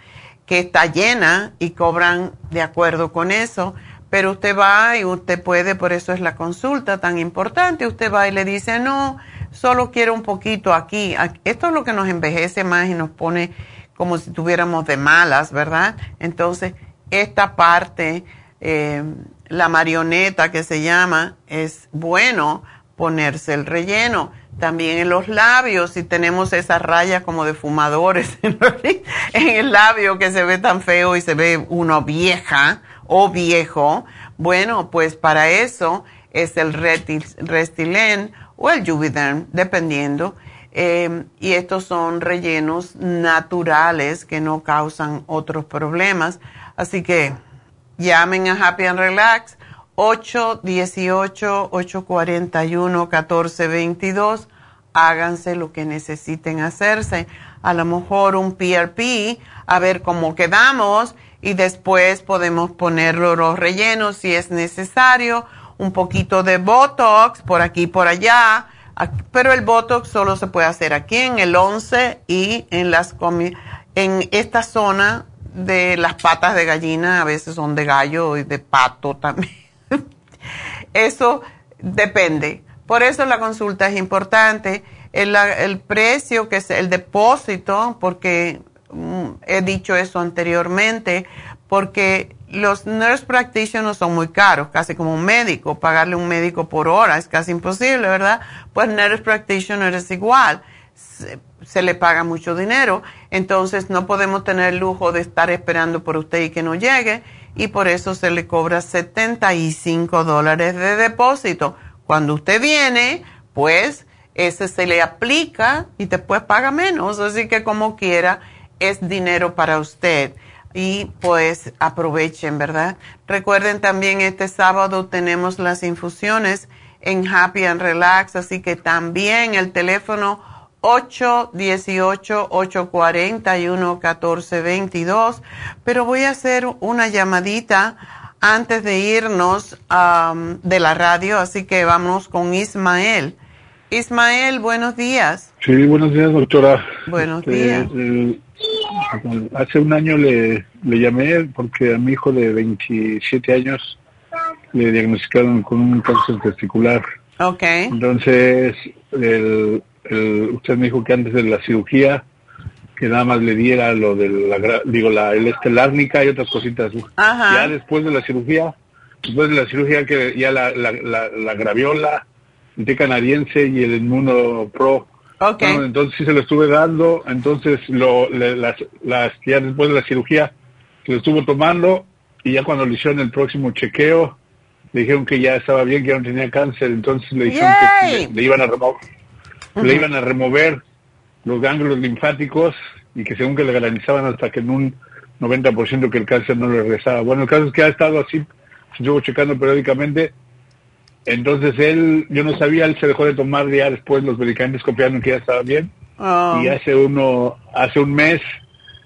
que está llena y cobran de acuerdo con eso. Pero usted va y usted puede, por eso es la consulta tan importante, usted va y le dice, no, solo quiero un poquito aquí. Esto es lo que nos envejece más y nos pone como si tuviéramos de malas, ¿verdad? Entonces, esta parte, eh, la marioneta que se llama, es bueno ponerse el relleno. También en los labios, si tenemos esa raya como de fumadores en el labio que se ve tan feo y se ve uno vieja o viejo, bueno, pues para eso es el Restylane o el Juvederm, dependiendo. Eh, y estos son rellenos naturales que no causan otros problemas. Así que llamen a Happy and Relax 818-841-1422. Háganse lo que necesiten hacerse. A lo mejor un PRP, a ver cómo quedamos y después podemos poner los rellenos si es necesario. Un poquito de Botox por aquí y por allá. Pero el Botox solo se puede hacer aquí en el 11 y en, las en esta zona de las patas de gallina, a veces son de gallo y de pato también. Eso depende. Por eso la consulta es importante. El, el precio que es el depósito, porque mm, he dicho eso anteriormente, porque los nurse practitioners son muy caros, casi como un médico. Pagarle un médico por hora es casi imposible, ¿verdad? Pues nurse practitioner es igual. Se, le paga mucho dinero, entonces no podemos tener el lujo de estar esperando por usted y que no llegue y por eso se le cobra 75 dólares de depósito. Cuando usted viene, pues ese se le aplica y después paga menos, así que como quiera es dinero para usted y pues aprovechen, ¿verdad? Recuerden también este sábado tenemos las infusiones en Happy and Relax, así que también el teléfono 818-841-1422. Pero voy a hacer una llamadita antes de irnos um, de la radio, así que vamos con Ismael. Ismael, buenos días. Sí, buenos días, doctora. Buenos este, días. hace un año le, le llamé porque a mi hijo de 27 años le diagnosticaron con un cáncer testicular. Ok. Entonces, el, usted me dijo que antes de la cirugía que nada más le diera lo de la, digo, la el estelárnica y otras cositas. Ya después de la cirugía, después de la cirugía que ya la, la, la, graviola, el té canadiense y el inmuno pro. entonces sí se lo estuve dando, entonces lo, las, las, ya después de la cirugía se lo estuvo tomando y ya cuando le hicieron el próximo chequeo, le dijeron que ya estaba bien, que ya no tenía cáncer, entonces le dijeron que le, iban a remover le iban a remover los ganglios linfáticos y que según que le garantizaban hasta que en un 90% que el cáncer no le regresaba. Bueno, el caso es que ha estado así, estuvo checando periódicamente. Entonces él, yo no sabía, él se dejó de tomar ya después los medicamentos copiando que ya estaba bien. Oh. Y hace uno, hace un mes,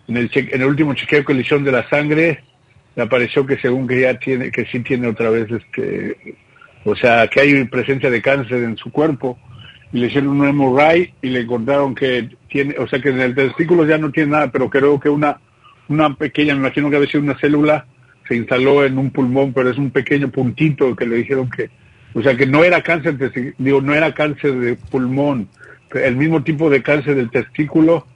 en el, en el último chequeo con lesión de la sangre, le apareció que según que ya tiene, que sí tiene otra vez este, o sea, que hay presencia de cáncer en su cuerpo y le hicieron un MRI y le encontraron que tiene, o sea que en el testículo ya no tiene nada, pero creo que una, una pequeña, me imagino que había sido una célula, se instaló en un pulmón, pero es un pequeño puntito que le dijeron que, o sea que no era cáncer, digo, no era cáncer de pulmón, el mismo tipo de cáncer del testículo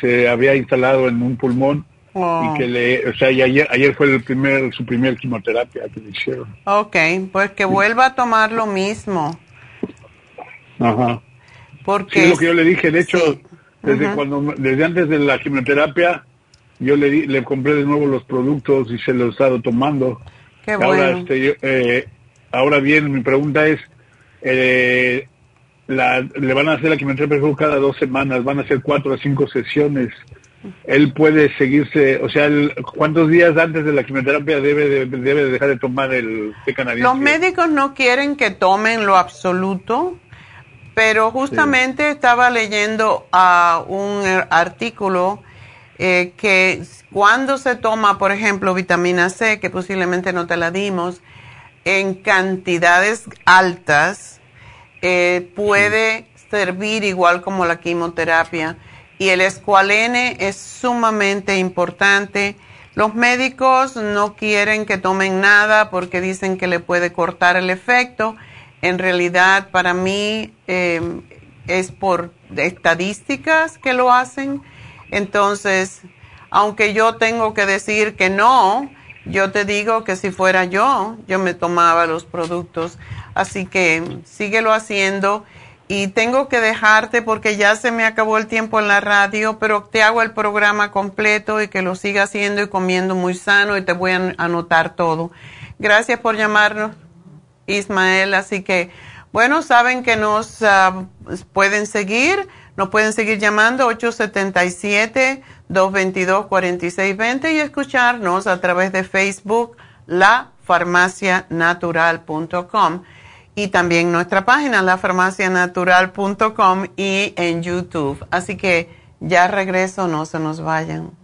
se había instalado en un pulmón y oh. que le, o sea, y ayer, ayer fue el primer, su primer quimioterapia que le hicieron. Ok, pues que vuelva a tomar lo mismo. Ajá. Porque sí, lo que yo le dije, de hecho, desde cuando desde antes de la quimioterapia, yo le le compré de nuevo los productos y se los he estado tomando. Qué ahora, bueno. este, eh, ahora bien, mi pregunta es, eh, la, le van a hacer la quimioterapia cada dos semanas, van a hacer cuatro o cinco sesiones. Él puede seguirse, o sea, ¿cuántos días antes de la quimioterapia debe de, debe dejar de tomar el té canadiense? Los médicos no quieren que tomen lo absoluto, pero justamente estaba leyendo a un artículo eh, que cuando se toma, por ejemplo, vitamina C, que posiblemente no te la dimos, en cantidades altas, eh, puede servir igual como la quimioterapia. Y el escualene es sumamente importante. Los médicos no quieren que tomen nada porque dicen que le puede cortar el efecto en realidad para mí em, es por estadísticas que lo hacen. Entonces, aunque yo tengo que decir que no, yo te digo que si fuera yo, yo me tomaba los productos. Así que síguelo haciendo. Y tengo que dejarte porque ya se me acabó el tiempo en la radio, pero te hago el programa completo y que lo siga haciendo y comiendo muy sano y te voy a anotar todo. Gracias por llamarnos. Ismael. Así que, bueno, saben que nos ah, pueden seguir. Nos pueden seguir llamando 877-222-4620 y escucharnos a través de Facebook, lafarmacianatural.com y también nuestra página, lafarmacianatural.com y en YouTube. Así que ya regreso, no se nos vayan.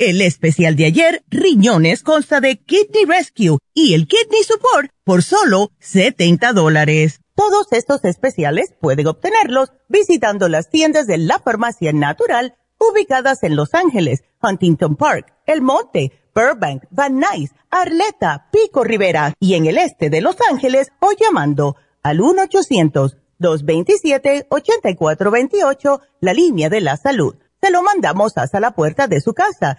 El especial de ayer, riñones, consta de Kidney Rescue y el Kidney Support por solo 70 dólares. Todos estos especiales pueden obtenerlos visitando las tiendas de la Farmacia Natural ubicadas en Los Ángeles, Huntington Park, El Monte, Burbank, Van Nuys, Arleta, Pico Rivera y en el este de Los Ángeles o llamando al 1-800-227-8428, la línea de la salud. Se lo mandamos hasta la puerta de su casa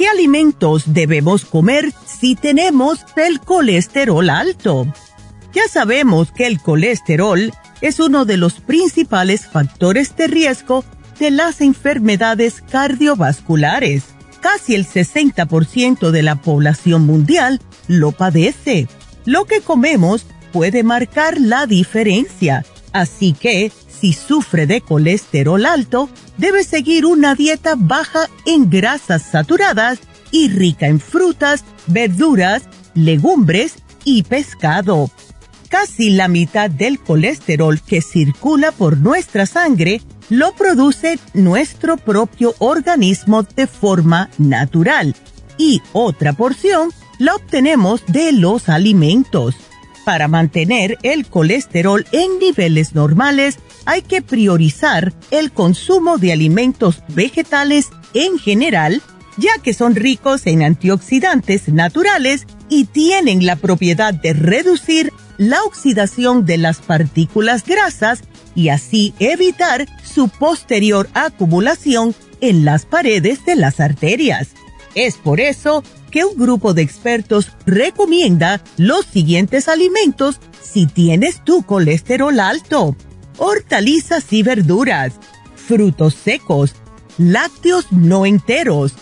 ¿Qué alimentos debemos comer si tenemos el colesterol alto? Ya sabemos que el colesterol es uno de los principales factores de riesgo de las enfermedades cardiovasculares. Casi el 60% de la población mundial lo padece. Lo que comemos puede marcar la diferencia. Así que, si sufre de colesterol alto, debe seguir una dieta baja en grasas saturadas y rica en frutas, verduras, legumbres y pescado. Casi la mitad del colesterol que circula por nuestra sangre lo produce nuestro propio organismo de forma natural y otra porción la obtenemos de los alimentos. Para mantener el colesterol en niveles normales, hay que priorizar el consumo de alimentos vegetales en general, ya que son ricos en antioxidantes naturales y tienen la propiedad de reducir la oxidación de las partículas grasas y así evitar su posterior acumulación en las paredes de las arterias. Es por eso que un grupo de expertos recomienda los siguientes alimentos si tienes tu colesterol alto hortalizas y verduras, frutos secos, lácteos no enteros,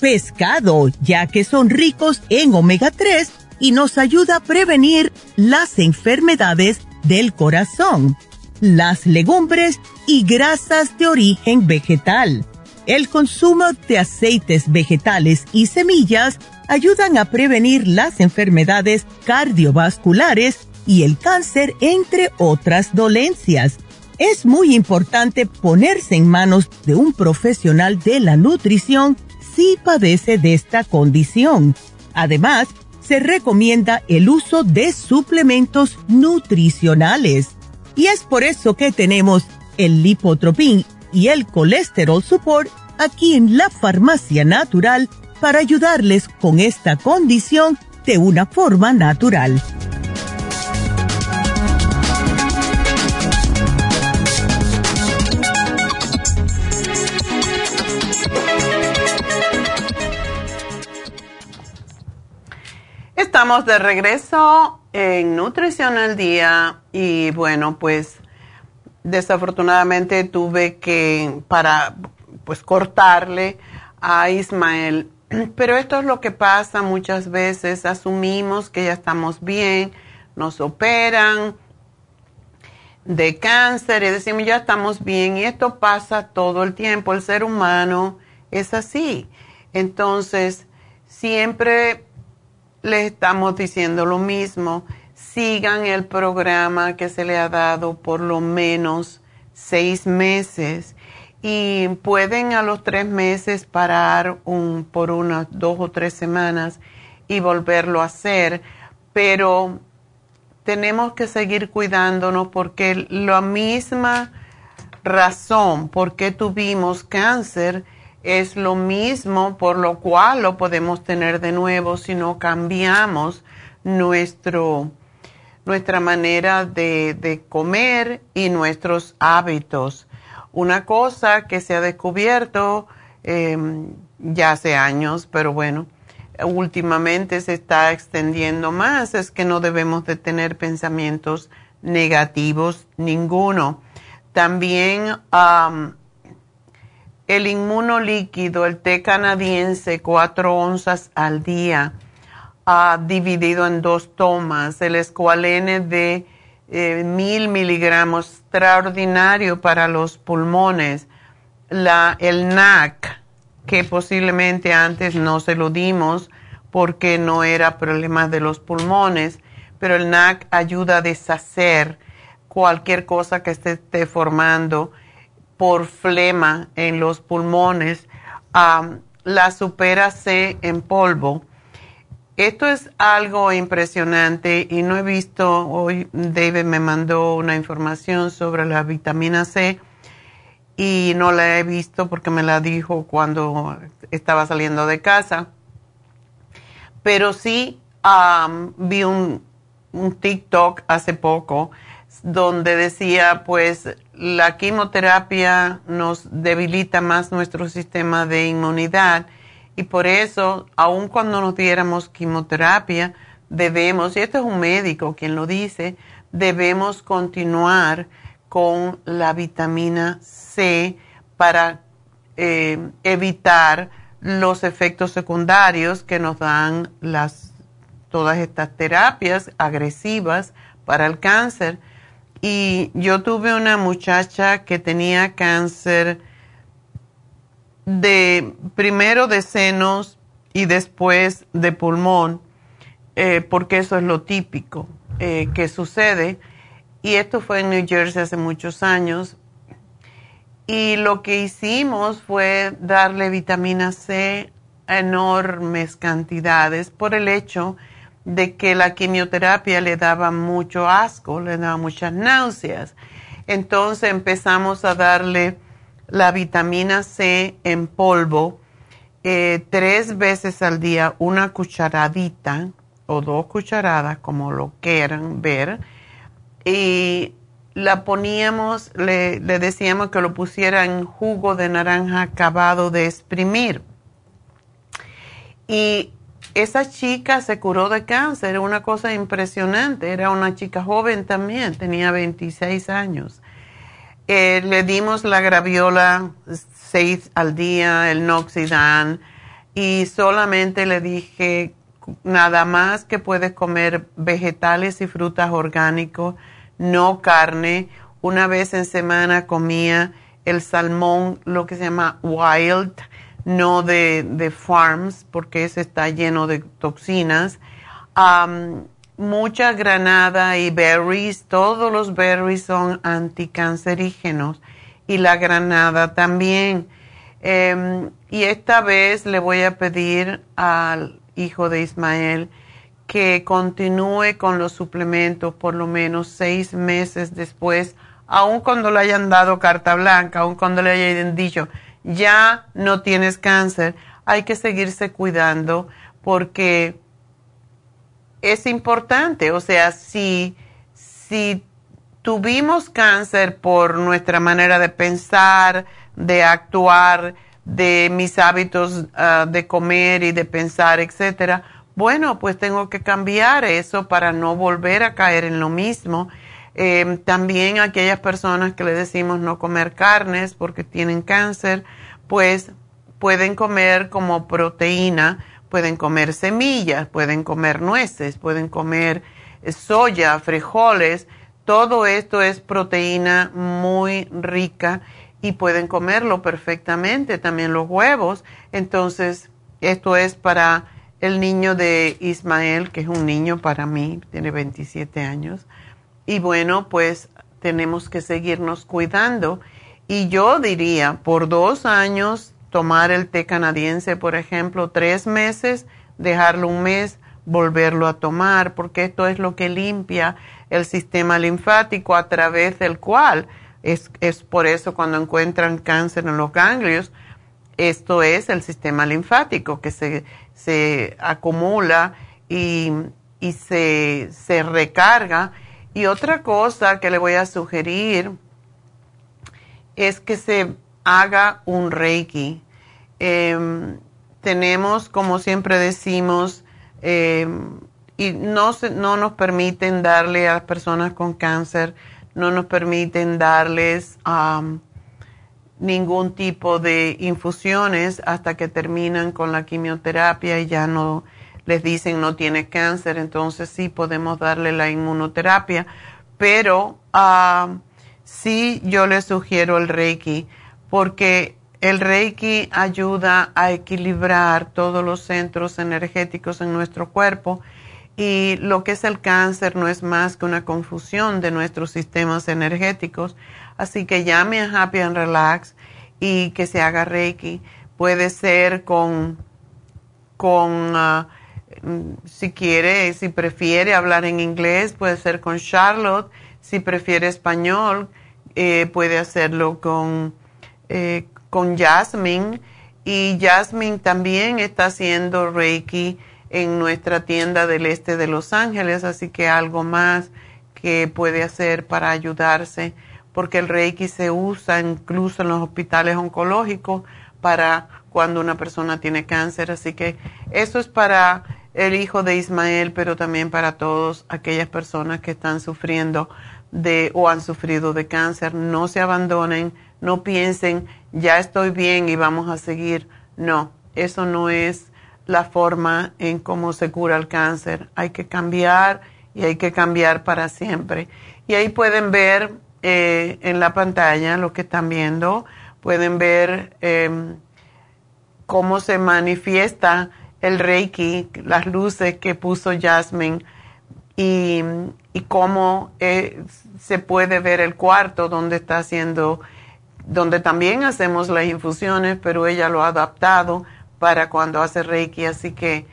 pescado, ya que son ricos en omega 3 y nos ayuda a prevenir las enfermedades del corazón, las legumbres y grasas de origen vegetal. El consumo de aceites vegetales y semillas ayudan a prevenir las enfermedades cardiovasculares y el cáncer, entre otras dolencias. Es muy importante ponerse en manos de un profesional de la nutrición si padece de esta condición. Además, se recomienda el uso de suplementos nutricionales. Y es por eso que tenemos el lipotropín y el colesterol support aquí en la farmacia natural para ayudarles con esta condición de una forma natural. Estamos de regreso en Nutrición al Día y bueno, pues desafortunadamente tuve que para pues cortarle a Ismael. Pero esto es lo que pasa muchas veces, asumimos que ya estamos bien, nos operan de cáncer y decimos ya estamos bien y esto pasa todo el tiempo, el ser humano es así. Entonces, siempre les estamos diciendo lo mismo. Sigan el programa que se le ha dado por lo menos seis meses y pueden a los tres meses parar un, por unas dos o tres semanas y volverlo a hacer, pero tenemos que seguir cuidándonos porque la misma razón por qué tuvimos cáncer es lo mismo por lo cual lo podemos tener de nuevo si no cambiamos nuestro nuestra manera de, comer y nuestros hábitos. Una cosa que se ha descubierto em, ya hace años, pero bueno, últimamente se está extendiendo más, es que no debemos de tener pensamientos negativos ninguno. También el inmunolíquido, el té canadiense, cuatro onzas al día ha dividido en dos tomas, el escualene de eh, mil miligramos, extraordinario para los pulmones, la, el NAC, que posiblemente antes no se lo dimos porque no era problema de los pulmones, pero el NAC ayuda a deshacer cualquier cosa que esté formando por flema en los pulmones. la supera C en polvo esto es algo impresionante y no he visto, hoy David me mandó una información sobre la vitamina C y no la he visto porque me la dijo cuando estaba saliendo de casa. Pero sí vi un, un TikTok hace poco donde decía pues la quimioterapia nos debilita más nuestro sistema de inmunidad y por eso, aun cuando nos diéramos quimioterapia, debemos, y esto es un médico quien lo dice, debemos continuar con la vitamina C para eh, evitar los efectos secundarios que nos dan las, todas estas terapias agresivas para el cáncer. Y yo tuve una muchacha que tenía cáncer de primero de senos y después de pulmón, eh, porque eso es lo típico eh, que sucede. Y esto fue en New Jersey hace muchos años. Y lo que hicimos fue darle vitamina C a enormes cantidades por el hecho de que la quimioterapia le daba mucho asco, le daba muchas náuseas. Entonces empezamos a darle la vitamina C en polvo eh, tres veces al día, una cucharadita o dos cucharadas, como lo quieran ver, y la poníamos, le, le decíamos que lo pusiera en jugo de naranja acabado de exprimir. Y esa chica se curó de cáncer, una cosa impresionante, era una chica joven también, tenía 26 años. Eh, le dimos la graviola seis al día, el noxidan, y solamente le dije nada más que puedes comer vegetales y frutas orgánicos, no carne. Una vez en semana comía el salmón, lo que se llama wild, no de, farms, porque ese está lleno de toxinas. Mucha granada y berries, todos los berries son anticancerígenos y la granada también. Em, y esta vez le voy a pedir al hijo de Ismael que continúe con los suplementos por lo menos seis meses después, aun cuando le hayan dado carta blanca, aun cuando le hayan dicho, ya no tienes cáncer, hay que seguirse cuidando porque es importante, o sea, si, si tuvimos cáncer por nuestra manera de pensar, de actuar, de mis hábitos ah, de comer y de pensar, etcétera, bueno, pues tengo que cambiar eso para no volver a caer en lo mismo. Eh, también aquellas personas que le decimos no comer carnes porque tienen cáncer, pues pueden comer como proteína, pueden comer semillas, pueden comer nueces, pueden comer eh, soya, frijoles. Todo esto es proteína muy rica y pueden comerlo perfectamente. También los huevos. Entonces, esto es para el niño de Ismael, que es un niño para mí, tiene 27 años. Y bueno, pues tenemos que seguirnos cuidando. Y yo diría, por dos años, tomar el té canadiense, por ejemplo, tres meses, dejarlo un mes, volverlo a tomar, porque esto es lo que limpia el sistema linfático a través del cual es, es por eso cuando encuentran cáncer en los ganglios, esto es el sistema linfático que se se acumula y, se, recarga. Y otra cosa que le voy a sugerir es que se haga un reiki. Em, tenemos, como siempre decimos, em, y no, no nos permiten darle a las personas con cáncer, no nos permiten darles ningún tipo de infusiones hasta que terminan con la quimioterapia y ya no les dicen no tiene cáncer, entonces sí podemos darle la inmunoterapia, pero sí yo le sugiero el Reiki porque el Reiki ayuda a equilibrar todos los centros energéticos en nuestro cuerpo y lo que es el cáncer no es más que una confusión de nuestros sistemas energéticos. Así que llame a Happy and Relax y que se haga Reiki. Puede ser con, con ah, si quiere, si prefiere hablar en inglés, puede ser con Charlotte. Si prefiere español, eh, puede hacerlo con, eh, con Jasmine. Y Jasmine también está haciendo Reiki en nuestra tienda del este de Los Ángeles, así que algo más que puede hacer para ayudarse, porque el Reiki se usa incluso en los hospitales oncológicos para cuando una persona tiene cáncer, así que eso es para el hijo de Ismael, pero también para todas aquellas personas que están sufriendo de o han sufrido de cáncer. No se abandonen, no piensen, ya estoy bien y vamos a seguir. No, eso no es la forma en cómo se cura el cáncer. Hay que cambiar y hay que cambiar para siempre. Y ahí pueden ver eh, en la pantalla lo que están viendo, pueden ver em, cómo se manifiesta el Reiki, las luces que puso Jasmine y, cómo eh, se puede ver el cuarto donde está haciendo, donde también hacemos las infusiones, pero ella lo ha adaptado para cuando hace Reiki, así que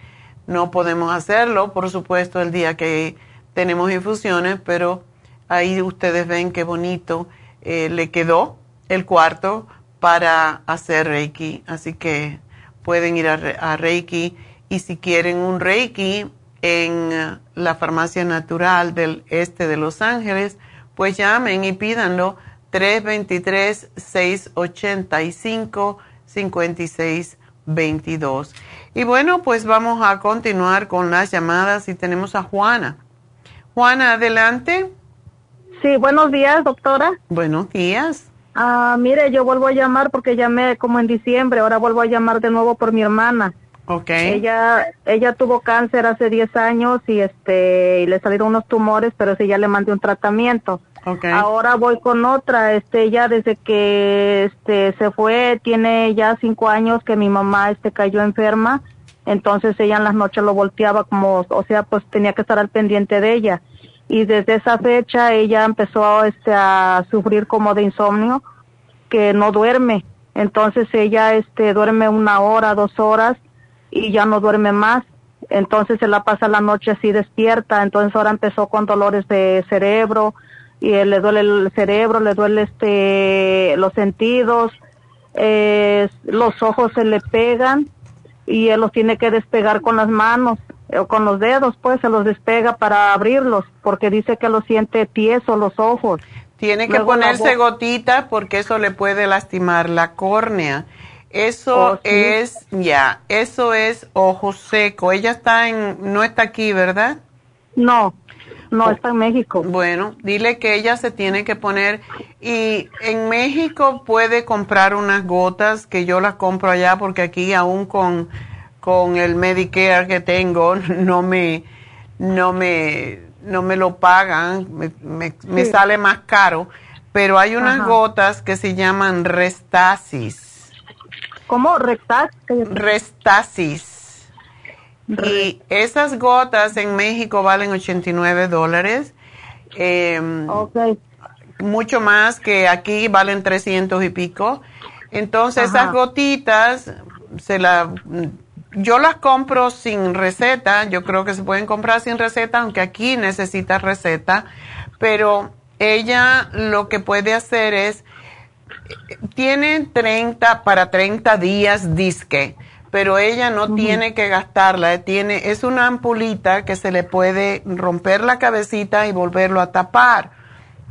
no podemos hacerlo, por supuesto, el día que tenemos infusiones, pero ahí ustedes ven qué bonito eh, le quedó el cuarto para hacer Reiki, así que pueden ir a, Reiki. Y si quieren un Reiki en la farmacia natural del este de Los Ángeles, pues llamen y pídanlo 323 685 56 22. Y bueno, pues vamos a continuar con las llamadas y tenemos a Juana. Juana, adelante. Sí, buenos días, doctora. Buenos días. Ah, mire, yo vuelvo a llamar porque llamé como en diciembre, ahora vuelvo a llamar de nuevo por mi hermana. Okay. Ella ella tuvo cáncer hace 10 años y este y le salieron unos tumores, pero sí ya le mandé un tratamiento. Okay. Ahora voy con otra, este ella desde que este se fue tiene ya cinco años que mi mamá este cayó enferma, entonces ella en las noches lo volteaba como, o sea, pues tenía que estar al pendiente de ella y desde esa fecha ella empezó este a sufrir como de insomnio, que no duerme, entonces ella este duerme una hora, dos horas y ya no duerme más. Entonces se la pasa la noche así despierta. Entonces ahora empezó con dolores de cerebro y le duele el cerebro, le duele este los sentidos, eh, los ojos se le pegan y él los tiene que despegar con las manos o con los dedos, pues se los despega para abrirlos porque dice que lo siente tieso los ojos. Tiene que ponerse gotita porque eso le puede lastimar la córnea. Eso oh, es, ya, eso es ojo seco. Ella está en, no está aquí, ¿verdad? No, no, está en México. Bueno, dile que ella se tiene que poner, y en México puede comprar unas gotas que yo las compro allá porque aquí aún con, con el Medicare que tengo no me, no me, no me lo pagan, me, me, sale más caro, pero hay unas gotas que se llaman Restasis ¿Cómo? Restasis. Restasis. Y esas gotas en México valen 89 dólares. Em, mucho más que aquí valen 300 y pico. Entonces esas gotitas se la yo las compro sin receta, yo creo que se pueden comprar sin receta, aunque aquí necesita receta, pero ella lo que puede hacer es tiene 30 para 30 días disque, pero ella no tiene que gastarla, tiene es una ampulita que se le puede romper la cabecita y volverlo a tapar.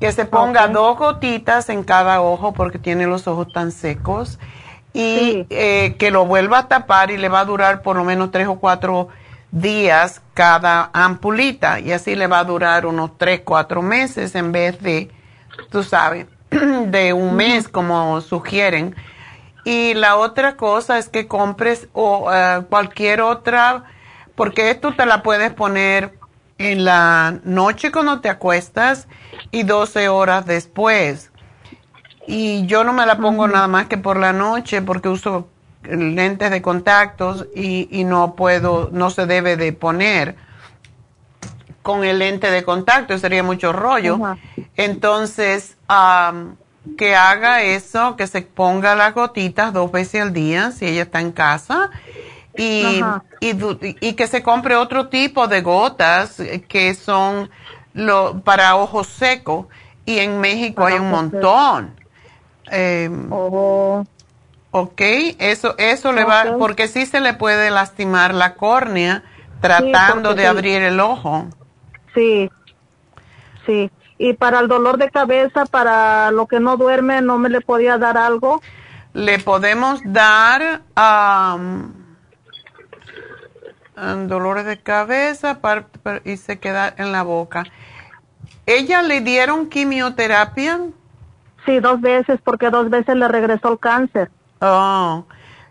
Que se ponga dos gotitas en cada ojo porque tiene los ojos tan secos y eh, que lo vuelva a tapar y le va a durar por lo menos tres o cuatro días cada ampulita. Y así le va a durar unos tres, cuatro meses en vez de, tú sabes, de un mes, como sugieren. Y la otra cosa es que compres o eh, cualquier otra, porque esto te la puedes poner en la noche cuando te acuestas y 12 horas después. Y yo no me la pongo nada más que por la noche porque uso lentes de contactos y, y no puedo, no se debe de poner con el lente de contacto, sería mucho rollo. Entonces, que haga eso, que se ponga las gotitas dos veces al día si ella está en casa. Y, y, que se compre otro tipo de gotas que son lo, para ojos secos. Y en México hay un montón. Eh, Ok, eso, eso le va, porque sí se le puede lastimar la córnea tratando de abrir el ojo. Sí, sí. Y para el dolor de cabeza, para lo que no duerme, ¿no me le podía dar algo? Le podemos dar um, dolores de cabeza y se queda en la boca. ¿Ella le dieron quimioterapia? Sí, dos veces, porque dos veces le regresó el cáncer. Oh,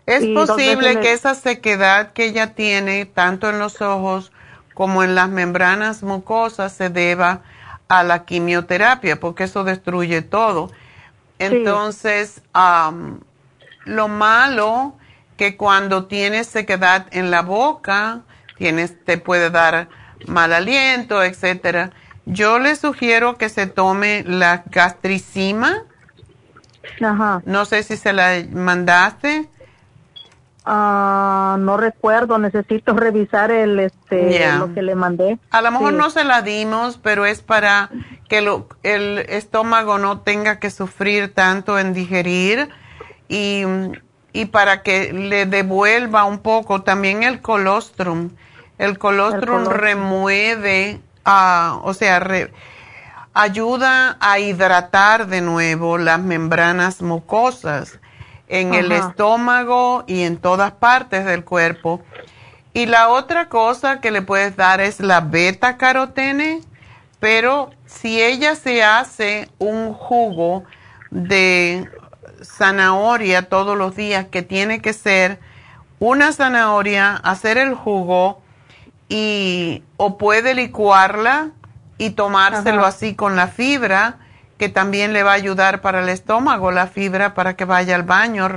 es posible que esa sequedad que ella tiene, tanto en los ojos como en las membranas mucosas se deba a la quimioterapia, porque eso destruye todo. Entonces, lo malo que cuando tienes sequedad en la boca, tienes, te puede dar mal aliento, etcétera. Yo le sugiero que se tome la gastricima. Ajá. No sé si se la mandaste. Ah, no recuerdo, necesito revisar el este lo que le mandé. A lo mejor no se la dimos, pero es para que lo, el estómago no tenga que sufrir tanto en digerir y, y para que le devuelva un poco también el colostrum. El colostrum, remueve, uh, o sea, ayuda a hidratar de nuevo las membranas mucosas en el estómago y en todas partes del cuerpo. Y la otra cosa que le puedes dar es la beta carotene, pero si ella se hace un jugo de zanahoria todos los días, que tiene que ser una zanahoria, hacer el jugo y o puede licuarla y tomárselo así con la fibra, que también le va a ayudar para el estómago, la fibra para que vaya al baño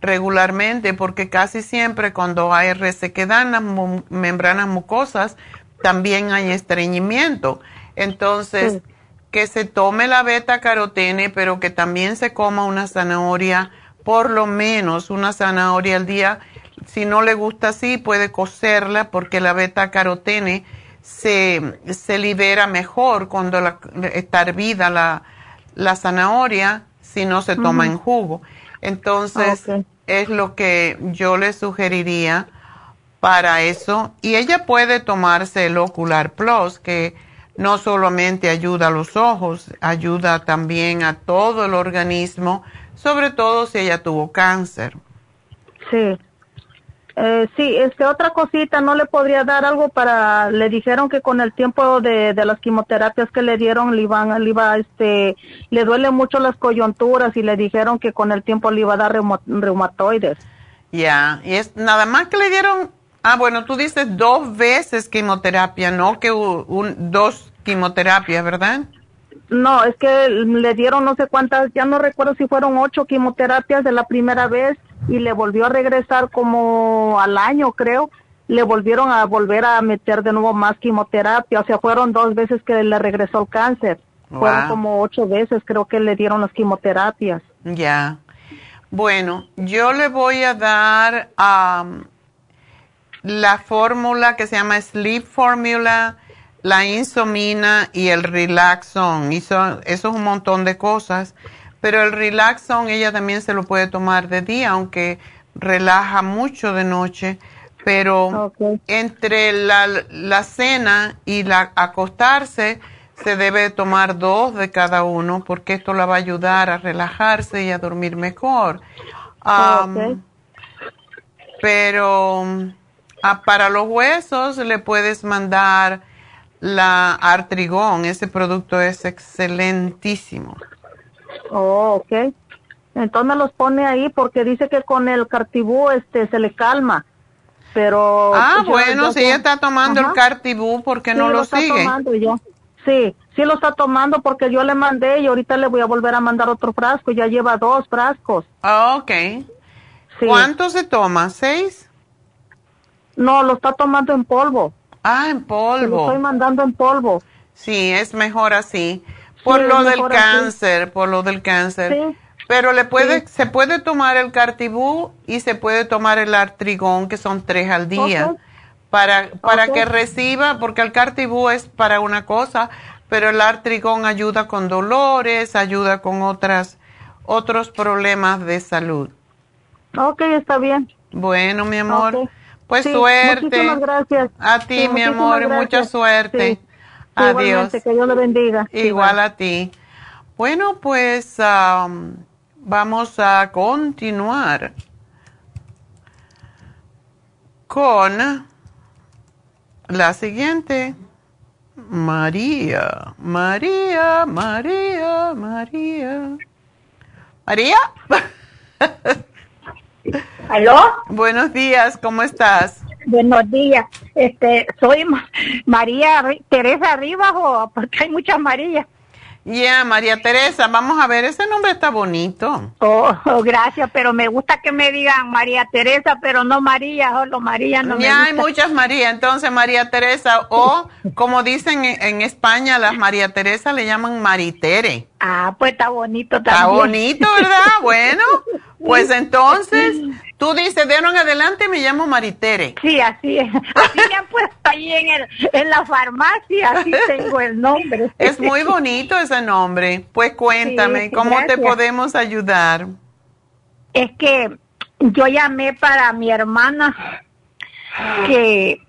regularmente, porque casi siempre cuando hay resequedad en las membranas mucosas, también hay estreñimiento. Entonces, que se tome la beta carotene, pero que también se coma una zanahoria, por lo menos una zanahoria al día. Si no le gusta así, puede cocerla porque la beta carotene se, se libera mejor cuando la, está hervida la, la zanahoria si no se toma en jugo. Entonces, es lo que yo le sugeriría para eso. Y ella puede tomarse el Ocular Plus, que no solamente ayuda a los ojos, ayuda también a todo el organismo, sobre todo si ella tuvo cáncer. Sí. Eh, sí, este, otra cosita, ¿no le podría dar algo para, le dijeron que con el tiempo de, de las quimioterapias que le dieron, le iban, le iba, este, le duele mucho las coyunturas y le dijeron que con el tiempo le iba a dar reumatoides. Ya, y es nada más que le dieron, ah, bueno, tú dices dos veces quimioterapia, ¿no? Que un, dos quimioterapias, ¿verdad? No, es que le dieron no sé cuántas, ya no recuerdo si fueron ocho quimioterapias de la primera vez y le volvió a regresar como al año, creo. Le volvieron a volver a meter de nuevo más quimioterapia. O sea, fueron dos veces que le regresó el cáncer. Fueron como ocho veces, creo que le dieron las quimioterapias. Ya. Bueno, yo le voy a dar la fórmula que se llama Sleep Formula, la insomina y el Relaxon. eso es un montón de cosas pero el Relaxon ella también se lo puede tomar de día, aunque relaja mucho de noche. Pero entre la, la, cena y la acostarse se debe tomar dos de cada uno porque esto la va a ayudar a relajarse y a dormir mejor. Pero ah, para los huesos le puedes mandar la artrigón. Ese producto es excelentísimo. Oh, ok. Entonces los pone ahí porque dice que con el cartibú este se le calma. Pero Ah, bueno, si ella está tomando el cartibú, ¿por qué no lo, sigue? Tomando yo. Sí, sí lo está tomando porque yo le mandé y ahorita le voy a volver a mandar otro frasco, ya lleva dos frascos. Ah, ok. ¿Cuánto se toma? ¿Seis? No, lo está tomando en polvo. Ah, en polvo. lo estoy mandando en polvo. Sí, es mejor así. Por lo del cáncer, por lo del cáncer. Pero le puede, se puede tomar el cartibú y se puede tomar el artrigón, que son tres al día, para, para que reciba, porque el cartibú es para una cosa, pero el artrigón ayuda con dolores, ayuda con otras, otros problemas de salud. Ok, está bien. Bueno, mi amor. Pues suerte. Muchísimas gracias. A ti, mi amor, y mucha suerte. Adiós. que Dios le bendiga. Igual a ti. Bueno, pues vamos a continuar con la siguiente. María, María, María, María. María. ¿Aló? Buenos días, ¿cómo estás? Buenos días. Este, soy María Teresa Rivas o porque hay muchas Marías. Ya, María Teresa, vamos a ver, ese nombre está bonito. Oh, oh, gracias, pero me gusta que me digan María Teresa, pero no María, solo María no ya hay muchas María, entonces María Teresa, o como dicen en España, las María Teresa le llaman Maritere. Ah, pues está bonito también. Está bonito, ¿verdad? bueno, pues entonces, tú dices, de ahora en adelante me llamo Maritere. Sí, así es. Así me han puesto ahí en, el, en la farmacia, así tengo el nombre. Es muy bonito ese nombre. Pues cuéntame, ¿cómo te podemos ayudar? Es que yo llamé para mi hermana que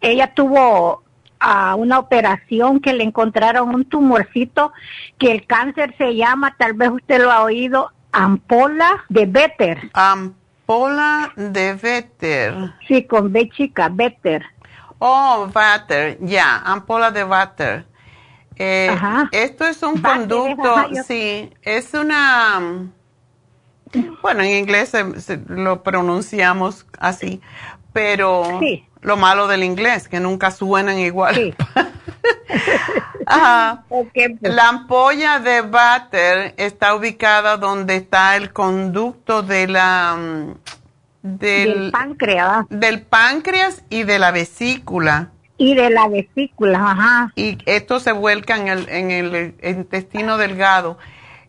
ella tuvo a una operación que le encontraron un tumorcito que el cáncer se llama, tal vez usted lo ha oído, ampola de Vetter. Ampola de Vetter. Sí, con B chica, Vetter. Oh, Vater, ya, ampola de Vater. Eh, esto es un conducto, sí, es una Bueno, en inglés lo pronunciamos así, pero lo malo del inglés, que nunca suenan igual. Sí. Pues. La ampolla de váter está ubicada donde está el conducto de la mm, del, páncreas. Del páncreas y de la vesícula. Y de la vesícula, ajá. Y esto se vuelca en el, en el intestino delgado.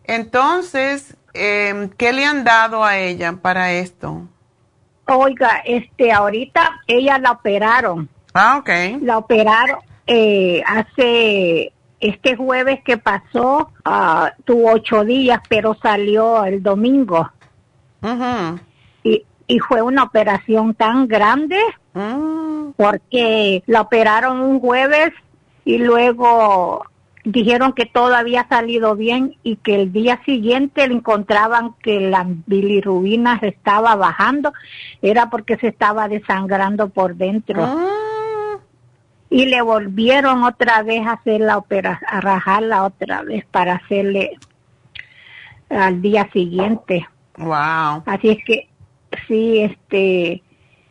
Entonces, eh, ¿qué le han dado a ella para esto? Oiga, este, ahorita ella la operaron. Ah, ok. La operaron eh, hace este jueves que pasó, uh, tuvo ocho días, pero salió el domingo. y, y fue una operación tan grande mm. porque la operaron un jueves y luego dijeron que todo había salido bien y que el día siguiente le encontraban que la bilirrubina estaba bajando, era porque se estaba desangrando por dentro. Ah. Y le volvieron otra vez a hacer la operación, a rajarla otra vez para hacerle al día siguiente. Wow. Así es que sí, este,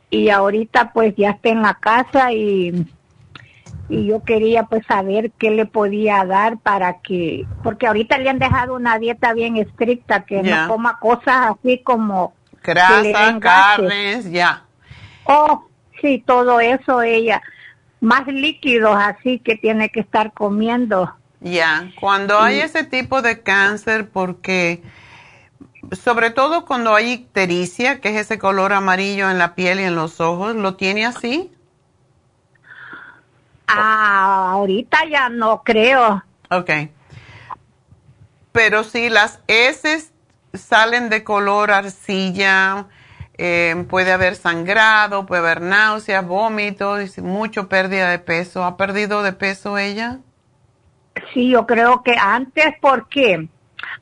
y ahorita pues ya está en la casa y y yo quería pues saber qué le podía dar para que, porque ahorita le han dejado una dieta bien estricta, que no coma cosas así como... Grasa, carnes, ya. Oh, sí, todo eso ella. Más líquidos así que tiene que estar comiendo. Ya, cuando hay ese tipo de cáncer, porque sobre todo cuando hay ictericia, que es ese color amarillo en la piel y en los ojos, ¿lo tiene así? Ah, ahorita ya no creo. Ok. Pero si las heces salen de color arcilla, eh, puede haber sangrado, puede haber náuseas, vómitos, mucho pérdida de peso. ¿Ha perdido de peso ella? Sí, yo creo que antes, porque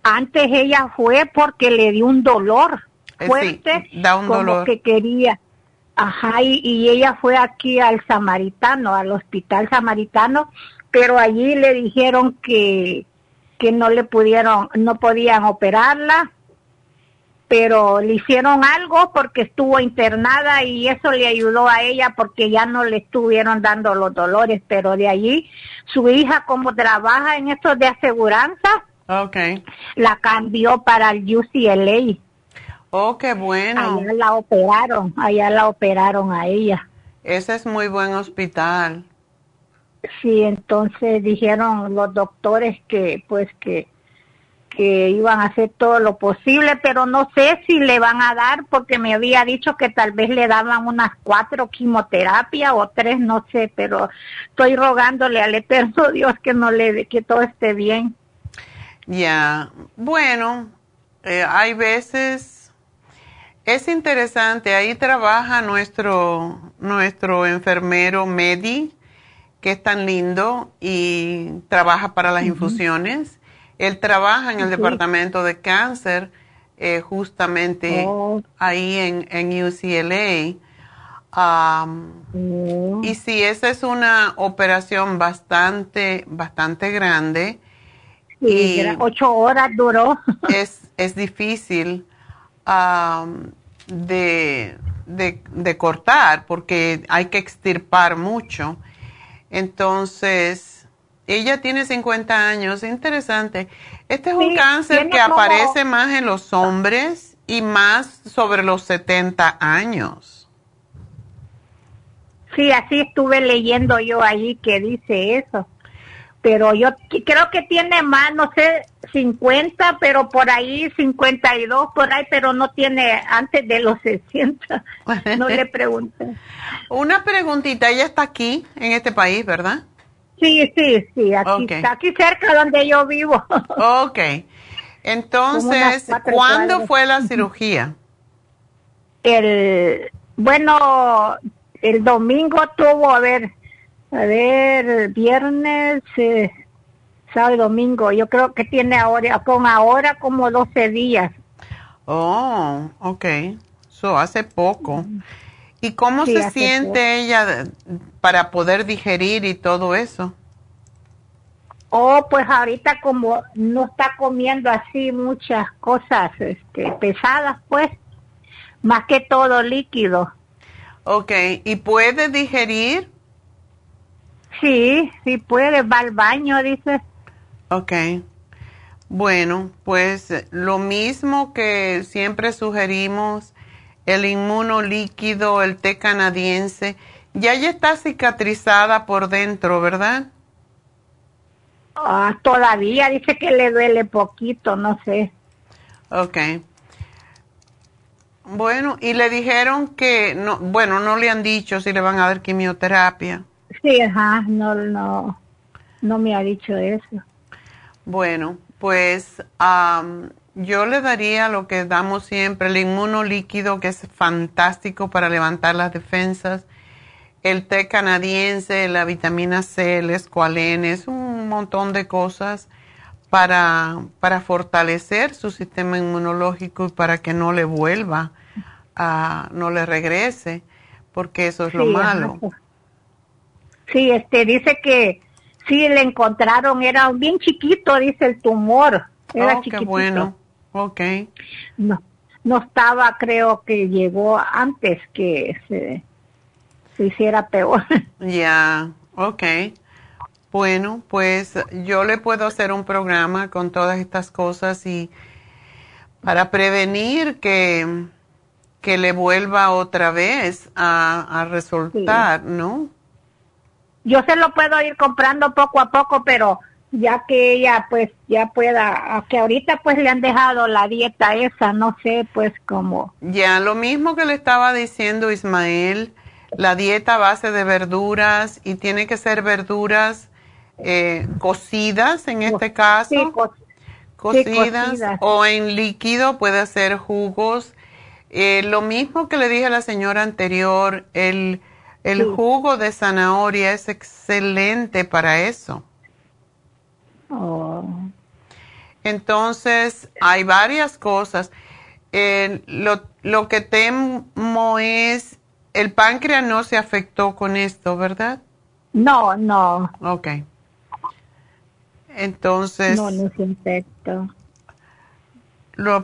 antes ella fue porque le dio un dolor eh, fuerte, da un como dolor. que quería Ajá, y, ella fue aquí al Samaritano, al Hospital Samaritano, pero allí le dijeron que, que no le pudieron, no podían operarla, pero le hicieron algo porque estuvo internada y eso le ayudó a ella porque ya no le estuvieron dando los dolores, pero de allí su hija como trabaja en esto de aseguranza, okay. la cambió para el UCLA. Oh, qué bueno. Allá la operaron, allá la operaron a ella. Ese es muy buen hospital. Sí, entonces dijeron los doctores que pues que que iban a hacer todo lo posible, pero no sé si le van a dar porque me había dicho que tal vez le daban unas cuatro quimioterapias o tres, no sé, pero estoy rogándole al eterno Dios que no le que todo esté bien. Ya, bueno, eh, hay veces es interesante, ahí trabaja nuestro, nuestro enfermero Medi, que es tan lindo y trabaja para las infusiones. Él trabaja en el departamento de cáncer, eh, justamente oh. ahí en, en UCLA. Oh. Y sí, esa es una operación bastante, bastante grande. y ocho horas duró. Es, es difícil de, de, cortar porque hay que extirpar mucho. Entonces, ella tiene 50 años, interesante. Este es un cáncer que aparece más en los hombres y más sobre los 70 años. Sí, así estuve leyendo yo allí que dice eso pero yo creo que tiene más, no sé, 50, pero por ahí 52, por ahí, pero no tiene antes de los 60. No le pregunté. Una preguntita, ella está aquí, en este país, ¿verdad? Sí, sí, sí, aquí, está aquí cerca donde yo vivo. Ok. Entonces, ¿cuándo fue la cirugía? El, bueno, el domingo tuvo, a ver, a ver, viernes, eh, sábado y domingo. Yo creo que tiene ahora, con ahora como 12 días. Oh, ok. Eso hace poco. ¿Y cómo se siente ella para poder digerir y todo eso? Oh, pues ahorita como no está comiendo así muchas cosas este, pesadas, pues, más que todo líquido. Ok, ¿y puede digerir? Sí, sí puede, va al baño, dice. Ok. Bueno, pues lo mismo que siempre sugerimos, el inmuno líquido, el té canadiense, ya ya está cicatrizada por dentro, ¿verdad? Ah, todavía dice que le duele poquito, no sé. Ok. Bueno, y le dijeron que, no, bueno, no le han dicho si le van a dar quimioterapia. Sí, ajá, no, no, no me ha dicho eso. Bueno, pues yo le daría lo que damos siempre, el inmuno líquido, que es fantástico para levantar las defensas, el té canadiense, la vitamina C, el escualene, es un montón de cosas para, para fortalecer su sistema inmunológico y para que no le vuelva, a, no le regrese, porque eso es lo malo. Sí, este dice que sí le encontraron, era bien chiquito, dice el tumor. Era oh, Qué bueno, ok. No, no estaba, creo que llegó antes que se, se hiciera peor. Ya, okay. ok. Bueno, pues yo le puedo hacer un programa con todas estas cosas y para prevenir que, que le vuelva otra vez a, a resultar, ¿no? Yo se lo puedo ir comprando poco a poco, pero ya que ella pues ya pueda, que ahorita pues le han dejado la dieta esa, no sé pues cómo. Ya, lo mismo que le estaba diciendo Ismael, la dieta base de verduras y tiene que ser verduras eh, cocidas en este caso. Sí, cocidas, o en líquido, puede hacer jugos. Eh, lo mismo que le dije a la señora anterior, el el jugo de zanahoria es excelente para eso. Oh. Entonces, hay varias cosas. lo, lo, que temo es, el páncreas no se afectó con esto, ¿verdad? No, no. Ok. Entonces. No, no se infectó.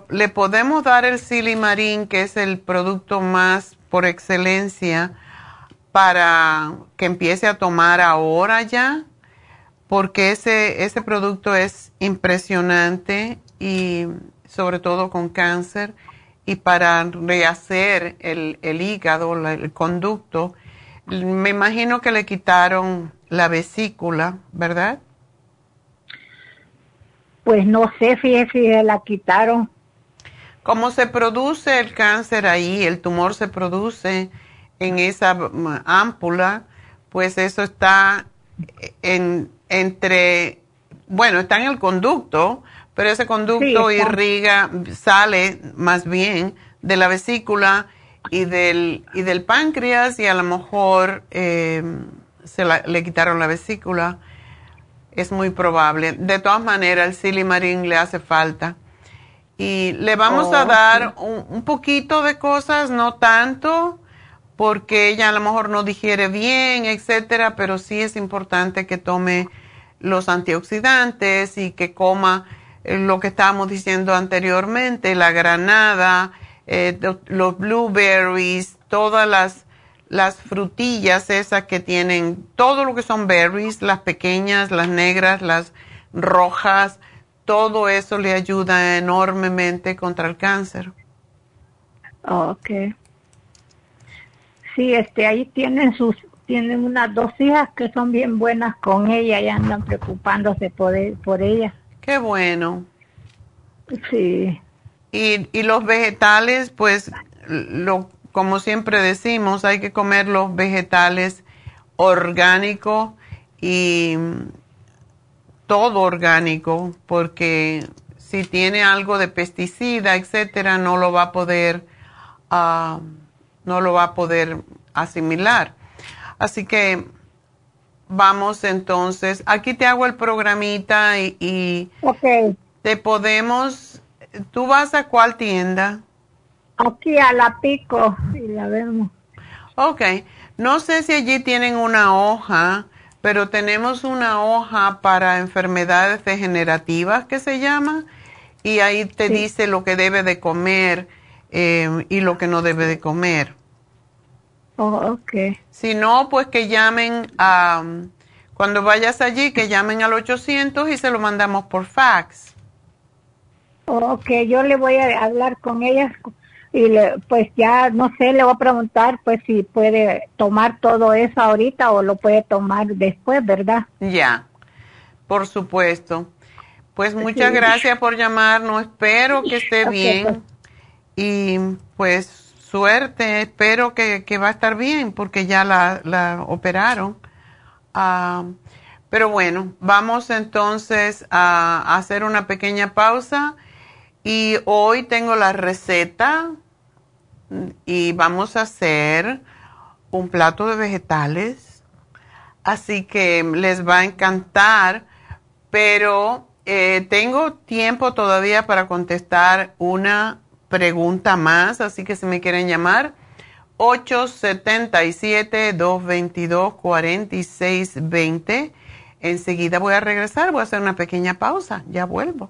le podemos dar el silimarín, que es el producto más por excelencia para que empiece a tomar ahora ya, porque ese, ese producto es impresionante y sobre todo con cáncer y para rehacer el, el hígado, el conducto. Me imagino que le quitaron la vesícula, ¿verdad? Pues no sé, fíjese si la quitaron. ¿Cómo se produce el cáncer ahí? El tumor se produce en esa ámpula, pues eso está en, entre, bueno, está en el conducto, pero ese conducto irriga, sale más bien de la vesícula y del, y del páncreas y a lo mejor em, se le quitaron la vesícula. Es muy probable. De todas maneras, el silimarín le hace falta. Y le vamos a oh, dar un, un, poquito de cosas, no tanto, porque ella a lo mejor no digiere bien, etcétera, pero sí es importante que tome los antioxidantes y que coma eh, lo que estábamos diciendo anteriormente, la granada, eh, los blueberries, todas las, las frutillas esas que tienen, todo lo que son berries, las pequeñas, las negras, las rojas, todo eso le ayuda enormemente contra el cáncer. Okay. Sí, este, ahí tienen sus, tienen unas dos hijas que son bien buenas con ella y andan preocupándose por, e, por ella. Qué bueno. Sí. Y, y los vegetales, pues, lo, como siempre decimos, hay que comer los vegetales orgánicos y todo orgánico, porque si tiene algo de pesticida, etcétera, no lo va a poder uh, no lo va a poder asimilar. Así que vamos entonces, aquí te hago el programita y, te podemos, ¿tú vas a cuál tienda? Aquí a la pico. Y la vemos. Ok, no sé si allí tienen una hoja pero tenemos una hoja para enfermedades degenerativas que se llama y ahí te dice lo que debe de comer eh, y lo que no debe de comer. Oh, ok. Si no, pues que llamen a, cuando vayas allí, que llamen al 800 y se lo mandamos por fax. Oh, ok, yo le voy a hablar con ella y le, pues ya, no sé, le voy a preguntar pues si puede tomar todo eso ahorita o lo puede tomar después, ¿verdad? Ya, por supuesto. Pues muchas gracias por llamarnos, espero que esté bien pues. Y pues suerte, espero que, va a estar bien porque ya la, operaron. Ah, pero bueno, vamos entonces a hacer una pequeña pausa y hoy tengo la receta y vamos a hacer un plato de vegetales. Así que les va a encantar, pero eh, tengo tiempo todavía para contestar una pregunta más, así que si me quieren llamar, 877-222-4620. Enseguida voy a regresar, voy a hacer una pequeña pausa, ya vuelvo.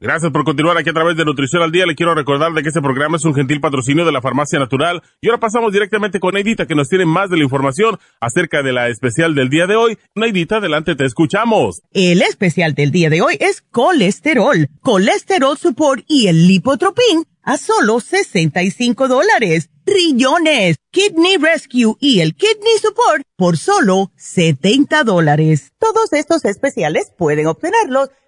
Gracias por continuar aquí a través de Nutrición al Día. Le quiero recordar de que este programa es un gentil patrocinio de la Farmacia Natural. Y ahora pasamos directamente con Neidita, que nos tiene más de la información acerca de la especial del día de hoy. Neidita, adelante, te escuchamos. El especial del día de hoy es colesterol, colesterol support y el lipotropin a solo 65 dólares. Trillones, Kidney Rescue y el Kidney Support por solo 70 dólares. Todos estos especiales pueden obtenerlos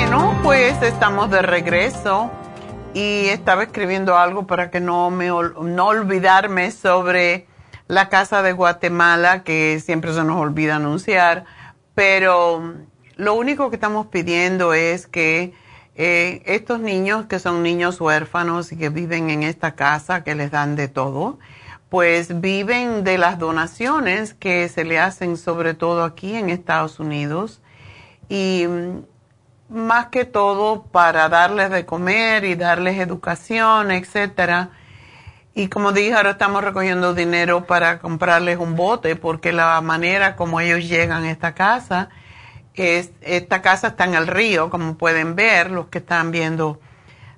Bueno, pues estamos de regreso y estaba escribiendo algo para que no me no olvidarme sobre la casa de Guatemala que siempre se nos olvida anunciar, pero lo único que estamos pidiendo es que eh, estos niños que son niños huérfanos y que viven en esta casa que les dan de todo, pues viven de las donaciones que se le hacen sobre todo aquí en Estados Unidos. Y más que todo para darles de comer y darles educación, etcétera. Y como dije, ahora estamos recogiendo dinero para comprarles un bote, porque la manera como ellos llegan a esta casa es, esta casa está en el río, como pueden ver los que están viendo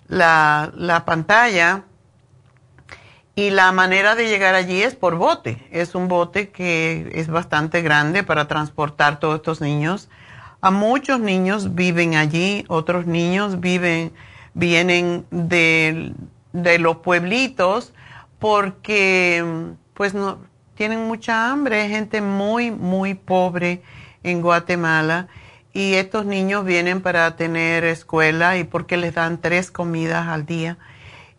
la, la pantalla. Y la manera de llegar allí es por bote. Es un bote que es bastante grande para transportar todos estos niños a muchos niños viven allí, otros niños viven, vienen de, los pueblitos porque pues no tienen mucha hambre, hay gente muy, muy pobre en Guatemala y estos niños vienen para tener escuela y porque les dan tres comidas al día.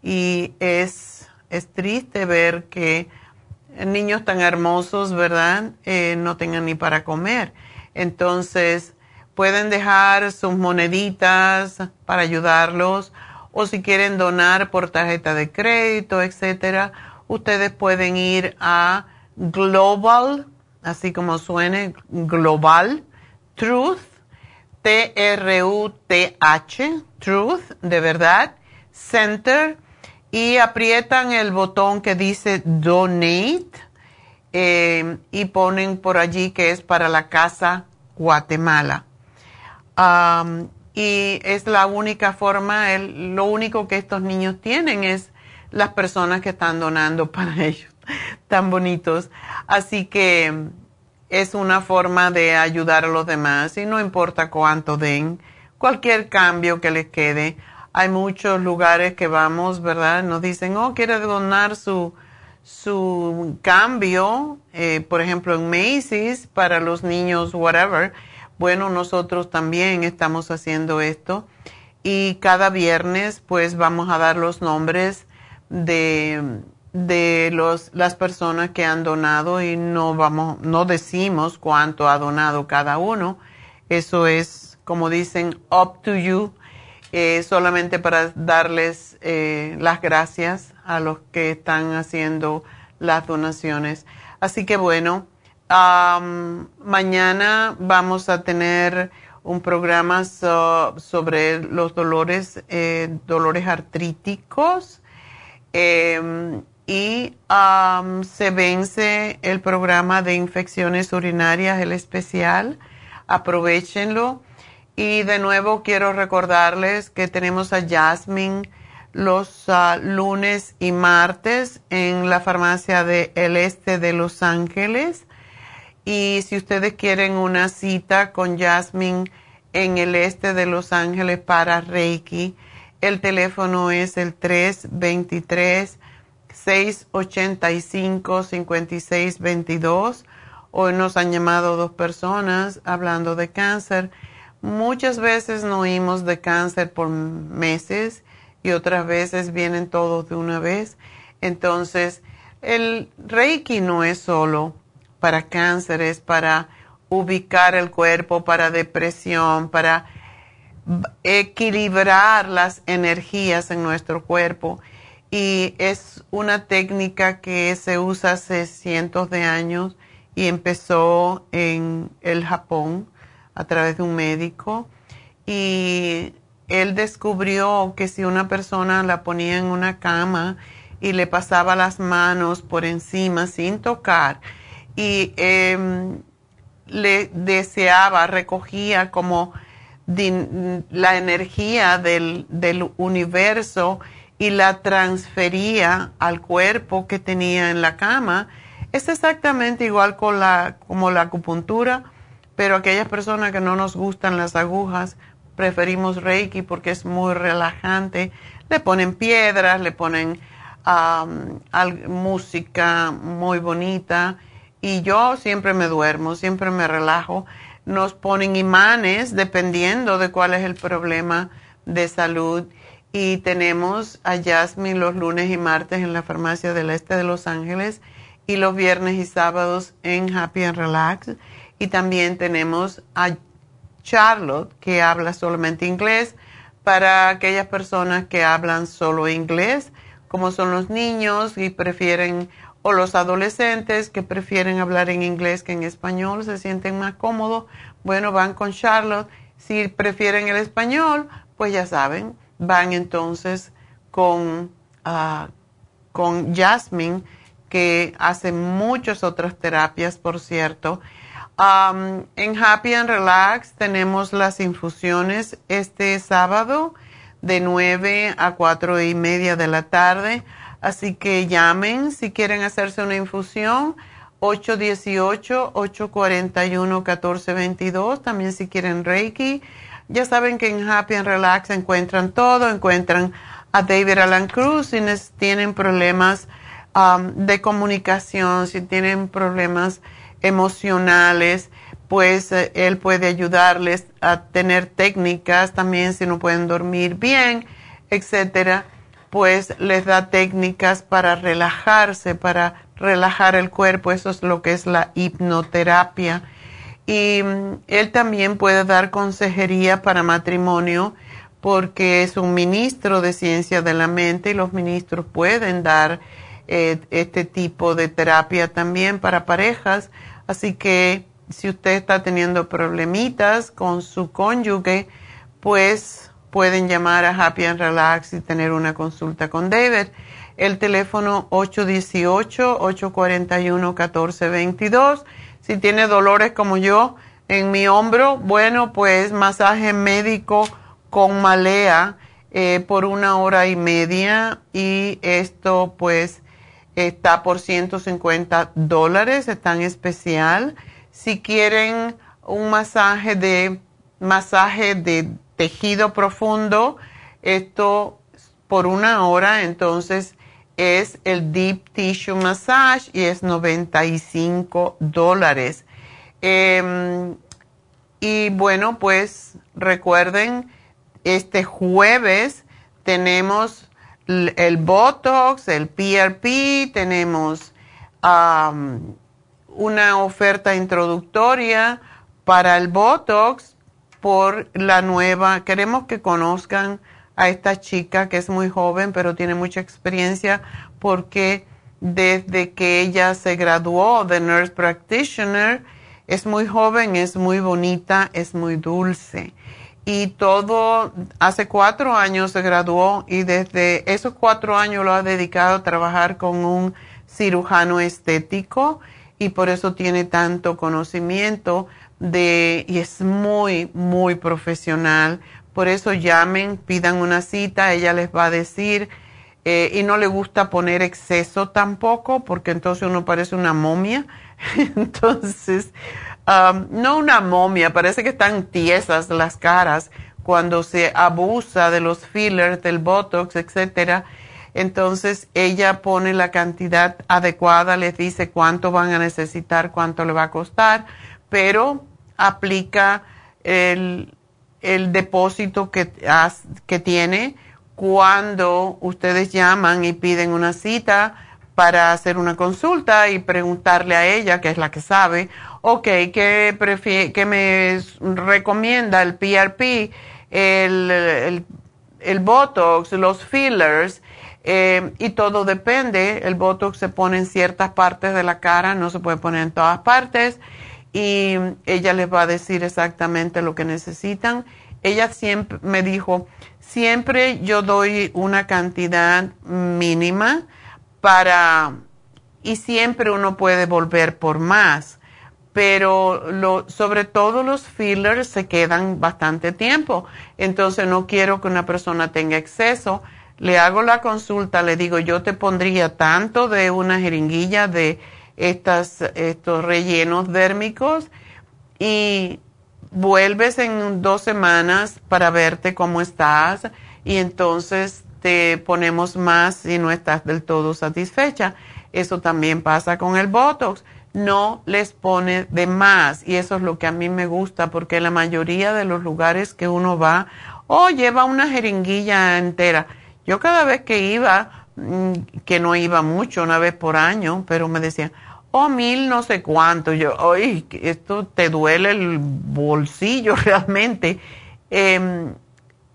Y es, es triste ver que niños tan hermosos, ¿verdad? Eh, no tengan ni para comer. Entonces, pueden dejar sus moneditas para ayudarlos o si quieren donar por tarjeta de crédito, etcétera, ustedes pueden ir a Global, así como suene, Global Truth, T-R-U-T-H, Truth, de verdad, Center, y aprietan el botón que dice Donate eh, y ponen por allí que es para la casa Guatemala. Y es la única forma, el, lo único que estos niños tienen es las personas que están donando para ellos, tan bonitos. Así que es una forma de ayudar a los demás y no importa cuánto den, cualquier cambio que les quede. Hay muchos lugares que vamos, ¿verdad? Nos dicen, oh, quiere donar su, su cambio, eh, por ejemplo, en Macy's para los niños, whatever. Bueno, nosotros también estamos haciendo esto y cada viernes pues vamos a dar los nombres de, de los, las personas que han donado y no vamos, no decimos cuánto ha donado cada uno. Eso es, como dicen, up to you, eh, solamente para darles eh, las gracias a los que están haciendo las donaciones. Así que bueno, mañana vamos a tener un programa sobre los dolores, eh, dolores artríticos Em, y se vence el programa de infecciones urinarias, el especial. Aprovechenlo. Y de nuevo quiero recordarles que tenemos a Jasmine los ah, lunes y martes en la farmacia del este de Los Ángeles. Y si ustedes quieren una cita con Jasmine en el este de Los Ángeles para Reiki, el teléfono es el 323-685-5622. Hoy nos han llamado dos personas hablando de cáncer. Muchas veces no oímos de cáncer por meses y otras veces vienen todos de una vez. Entonces, el Reiki no es solo para cáncer, es para ubicar el cuerpo, para depresión, para equilibrar las energías en nuestro cuerpo. Y es una técnica que se usa hace cientos de años y empezó en el Japón a través de un médico. Y él descubrió que si una persona la ponía en una cama y le pasaba las manos por encima sin tocar y em, le deseaba, recogía como la energía del, universo y la transfería al cuerpo que tenía en la cama. Es exactamente igual con la, como la acupuntura, pero aquellas personas que no nos gustan las agujas, preferimos Reiki porque es muy relajante. Le ponen piedras, le ponen música muy bonita y yo siempre me duermo, siempre me relajo nos ponen imanes dependiendo de cuál es el problema de salud. Y tenemos a Jasmine los lunes y martes en la farmacia del este de Los Ángeles y los viernes y sábados en Happy and Relax. Y también tenemos a Charlotte que habla solamente inglés para aquellas personas que hablan solo inglés, como son los niños y prefieren o los adolescentes que prefieren hablar en inglés que en español, se sienten más cómodos, bueno, van con Charlotte. Si prefieren el español, pues ya saben, van entonces con, uh, con Jasmine, que hace muchas otras terapias, por cierto. Um, en Happy and Relax tenemos las infusiones este sábado de 9 a 4 y media de la tarde Así que llamen si quieren hacerse una infusión. 818-841-1422. También si quieren Reiki. Ya saben que en Happy and Relax encuentran todo. Encuentran a David Alan Cruz si tienen problemas um, de comunicación, si tienen problemas emocionales, pues eh, él puede ayudarles a tener técnicas también si no pueden dormir bien, etcétera pues les da técnicas para relajarse, para relajar el cuerpo, eso es lo que es la hipnoterapia. Y mm, él también puede dar consejería para matrimonio porque es un ministro de ciencia de la mente y los ministros pueden dar eh, este tipo de terapia también para parejas. Así que si usted está teniendo problemitas con su cónyuge, pues pueden llamar a Happy and Relax y tener una consulta con David. El teléfono 818-841-1422. Si tiene dolores como yo en mi hombro, bueno, pues masaje médico con malea eh, por una hora y media y esto pues está por 150 dólares, está en especial. Si quieren un masaje de masaje de tejido profundo, esto por una hora, entonces es el Deep Tissue Massage y es 95 dólares. Em, y bueno, pues recuerden, este jueves tenemos el Botox, el PRP, tenemos una oferta introductoria para el Botox por la nueva, queremos que conozcan a esta chica que es muy joven pero tiene mucha experiencia porque desde que ella se graduó de Nurse Practitioner es muy joven, es muy bonita, es muy dulce. Y todo, hace cuatro años se graduó y desde esos cuatro años lo ha dedicado a trabajar con un cirujano estético y por eso tiene tanto conocimiento de, y es muy, muy profesional. Por eso llamen, pidan una cita, ella les va a decir, eh, y no le gusta poner exceso tampoco, porque entonces uno parece una momia. entonces, um, no una momia, parece que están tiesas las caras cuando se abusa de los fillers, del botox, etcétera. Entonces ella pone la cantidad adecuada, les dice cuánto van a necesitar, cuánto le va a costar, pero aplica el, depósito que, que tiene cuando ustedes llaman y piden una cita para hacer una consulta y preguntarle a ella, que es la que sabe, ok, ¿qué, qué me recomienda el PRP, el, el, Botox, los fillers? Eh, y todo depende, el Botox se pone en ciertas partes de la cara, no se puede poner en todas partes y ella les va a decir exactamente lo que necesitan. Ella siempre me dijo, siempre yo doy una cantidad mínima para, y siempre uno puede volver por más, pero lo, sobre todo los fillers se quedan bastante tiempo, entonces no quiero que una persona tenga exceso. Le hago la consulta, le digo, yo te pondría tanto de una jeringuilla de estas, estos rellenos dérmicos y vuelves en dos semanas para verte cómo estás y entonces te ponemos más si no estás del todo satisfecha. Eso también pasa con el Botox. No les pone de más y eso es lo que a mí me gusta porque la mayoría de los lugares que uno va, oh, lleva una jeringuilla entera. Yo cada vez que iba, Mm, que no iba mucho, una vez por año, pero me decían, oh, mil no sé cuánto. Yo, oye, esto te duele el bolsillo realmente. Em,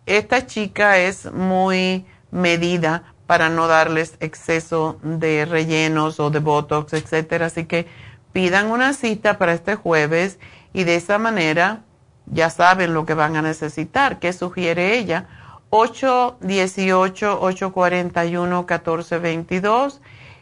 esta chica es muy medida para no darles exceso de rellenos o de botox, etcétera. Así que pidan una cita para este jueves y de esa manera ya saben lo que van a necesitar. ¿Qué sugiere ella? 818-841-1422.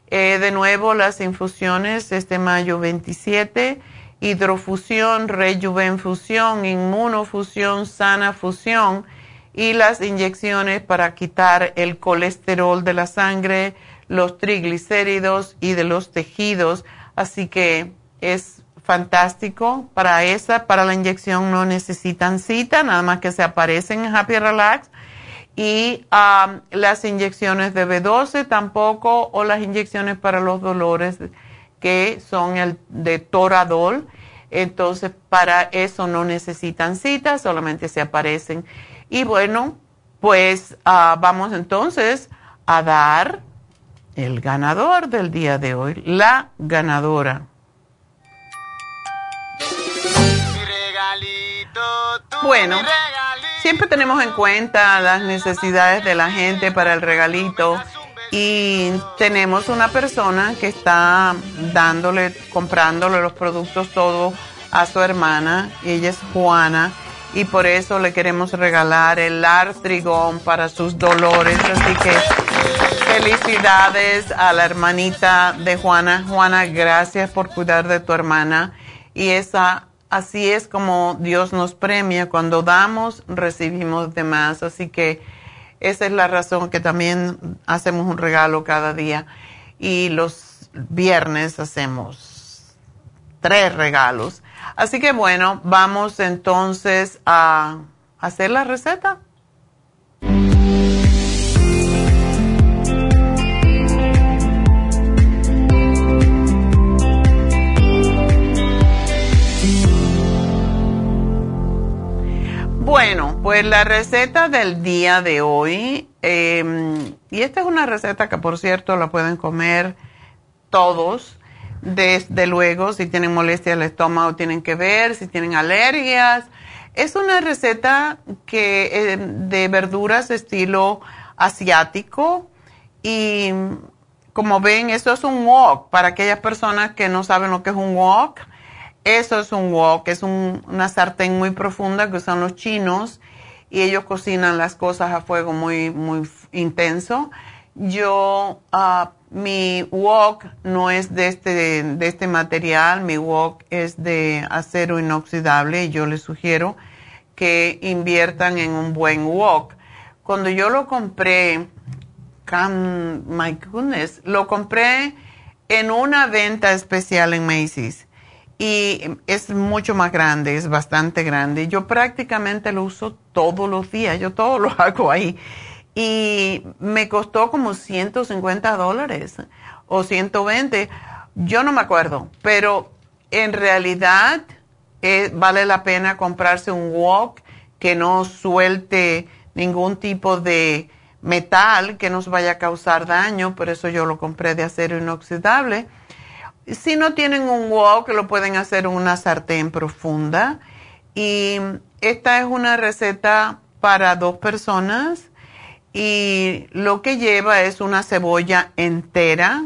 Eh, de nuevo, las infusiones este mayo 27, hidrofusión, rejuvenfusión, inmunofusión, sana fusión y las inyecciones para quitar el colesterol de la sangre, los triglicéridos y de los tejidos. Así que es fantástico para esa, para la inyección no necesitan cita, nada más que se aparecen en Happy Relax y um, las inyecciones de B12 tampoco o las inyecciones para los dolores que son el de Toradol. Entonces, para eso no necesitan citas, solamente se aparecen. Y bueno, pues uh, vamos entonces a dar el ganador del día de hoy, la ganadora. Bueno, siempre tenemos en cuenta las necesidades de la gente para el regalito y tenemos una persona que está dándole, comprándole los productos todos a su hermana, ella es Juana y por eso le queremos regalar el artrigón para sus dolores, así que felicidades a la hermanita de Juana. Juana, gracias por cuidar de tu hermana y esa así es como Dios nos premia. Cuando damos, recibimos de más. Así que esa es la razón que también hacemos un regalo cada día. Y los viernes hacemos tres regalos. Así que bueno, vamos entonces a hacer la receta. Bueno, pues la receta del día de hoy, em, y esta es una receta que por cierto la pueden comer todos, desde luego, si tienen molestia del estómago tienen que ver, si tienen alergias. Es una receta que em, de verduras estilo asiático. Y como ven, esto es un wok. Para aquellas personas que no saben lo que es un wok eso es un wok, es una sartén muy profunda que usan los chinos y ellos cocinan las cosas a fuego muy, muy intenso. Yo, uh, mi wok no es de este, de este material, mi wok es de acero inoxidable y yo les sugiero que inviertan en un buen wok. Cuando yo lo compré, my goodness, lo compré en una venta especial en Macy's y es mucho más grande, es bastante grande. Yo prácticamente lo uso todos los días, yo todo lo hago ahí. Y me costó como 150 dólares o 120, yo no me acuerdo, pero en realidad eh, vale la pena comprarse un wok que no suelte ningún tipo de metal que nos vaya a causar daño, por eso yo lo compré de acero inoxidable si no tienen un wok, lo pueden hacer en una sartén profunda. Y esta es una receta para dos personas. Y lo que lleva es una cebolla entera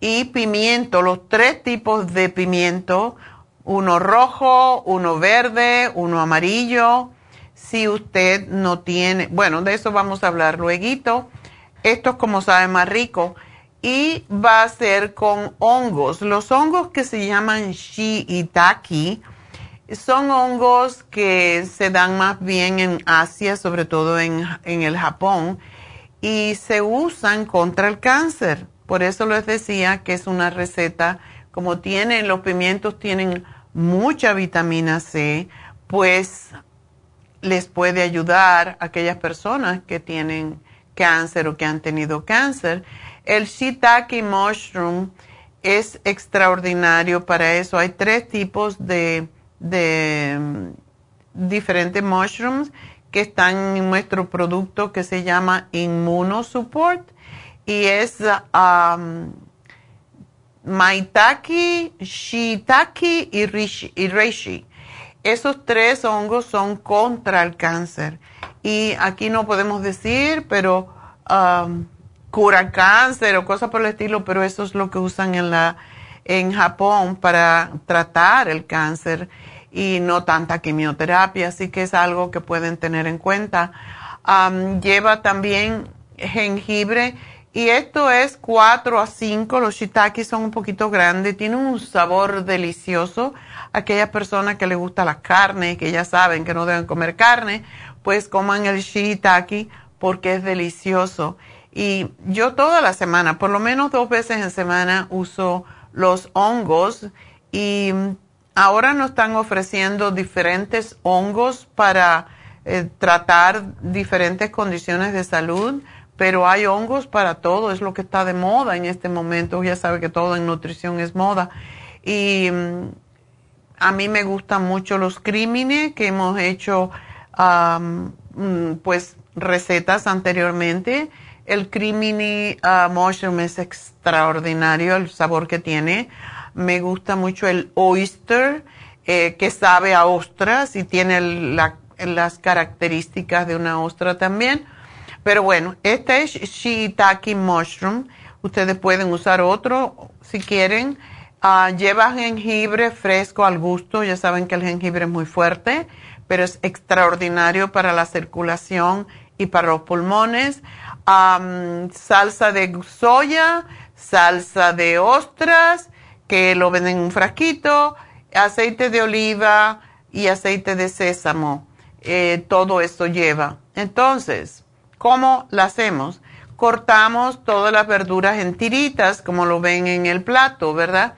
y pimiento, los tres tipos de pimiento, uno rojo, uno verde, uno amarillo. Si usted no tiene, bueno, de eso vamos a hablar luego. Esto es como sabe más rico y va a ser con hongos. Los hongos que se llaman shiitake son hongos que se dan más bien en Asia, sobre todo en, el Japón, y se usan contra el cáncer. Por eso les decía que es una receta, como tienen, los pimientos tienen mucha vitamina C, pues les puede ayudar a aquellas personas que tienen cáncer o que han tenido cáncer. El shiitake mushroom es extraordinario para eso. Hay tres tipos de, mm, diferentes mushrooms que están en nuestro producto que se llama Immunosupport y es um, maitake, shiitake y reishi. Esos tres hongos son contra el cáncer. Y aquí no podemos decir, pero um, cura cáncer o cosas por el estilo, pero eso es lo que usan en, la, en Japón para tratar el cáncer y no tanta quimioterapia, así que es algo que pueden tener en cuenta. lleva también jengibre y esto es 4 a 5, los shiitake son un poquito grandes, tienen un sabor delicioso. Aquellas personas que les gusta la carne, que ya saben que no deben comer carne, pues coman el shiitake porque es delicioso. Y yo toda la semana, por lo menos dos veces en semana, uso los hongos y ahora nos están ofreciendo diferentes hongos para eh, tratar diferentes condiciones de salud, pero hay hongos para todo, es lo que está de moda en este momento. Ya sabe que todo en nutrición es moda. Y mm, a mí me gustan mucho los crímenes que hemos hecho, mm, pues, recetas anteriormente El Crimini uh, Mushroom es extraordinario el sabor que tiene. Me gusta mucho el Oyster, eh, que sabe a ostras y tiene las características de una ostra también. Pero bueno, este es Shiitake Mushroom. Ustedes pueden usar otro si quieren. Ah, lleva jengibre fresco al gusto. Ya saben que el jengibre es muy fuerte, pero es extraordinario para la circulación y para los pulmones. Salsa de soya, salsa de ostras, que lo venden en un frasquito, aceite de oliva y aceite de sésamo. Eh, todo esto lleva. Entonces, ¿cómo lo hacemos? Cortamos todas las verduras en tiritas, como lo ven en el plato, ¿verdad?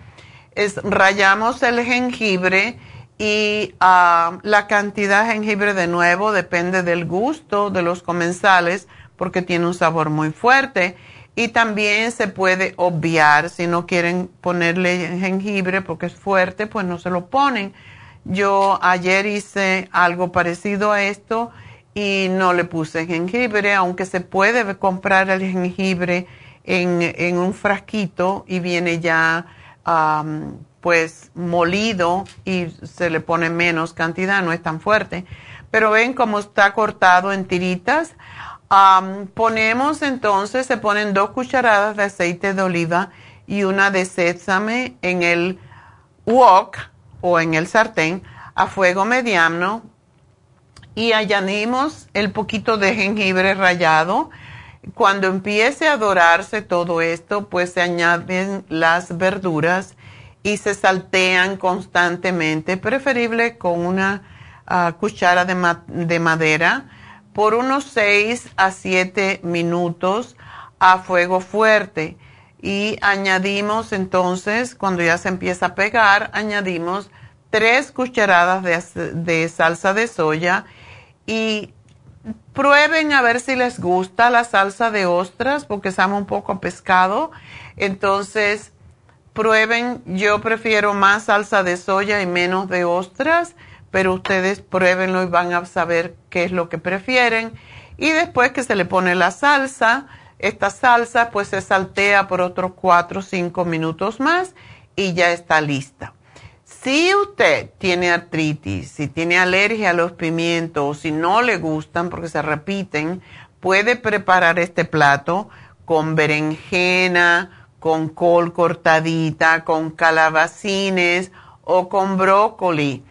es rayamos el jengibre y ah, la cantidad de jengibre de nuevo depende del gusto de los comensales porque tiene un sabor muy fuerte y también se puede obviar si no quieren ponerle jengibre porque es fuerte pues no se lo ponen yo ayer hice algo parecido a esto y no le puse jengibre aunque se puede comprar el jengibre en, en un frasquito y viene ya pues molido y se le pone menos cantidad, no es tan fuerte. Pero ven cómo está cortado en tiritas. Ponemos entonces, se ponen dos cucharadas de aceite de oliva y una de sésame en el wok o en el sartén a fuego mediano y añadimos el poquito de jengibre rallado. Cuando empiece a dorarse todo esto, pues se añaden las verduras y se saltean constantemente, preferible con una ah, cuchara de, madera, por unos 6 a 7 minutos a fuego fuerte. Y añadimos entonces, cuando ya se empieza a pegar, añadimos 3 cucharadas de, de salsa de soya y prueben a ver si les gusta la salsa de ostras porque sabe un poco pescado. Entonces, prueben, yo prefiero más salsa de soya y menos de ostras, pero ustedes pruébenlo y van a saber qué es lo que prefieren. Y después que se le pone la salsa, esta salsa pues se saltea por otros 4 o 5 minutos más y ya está lista. Si usted tiene artritis, si tiene alergia a los pimientos, si no le gustan porque se repiten, puede preparar este plato con berenjena, con col cortadita, con calabacines o con brócoli.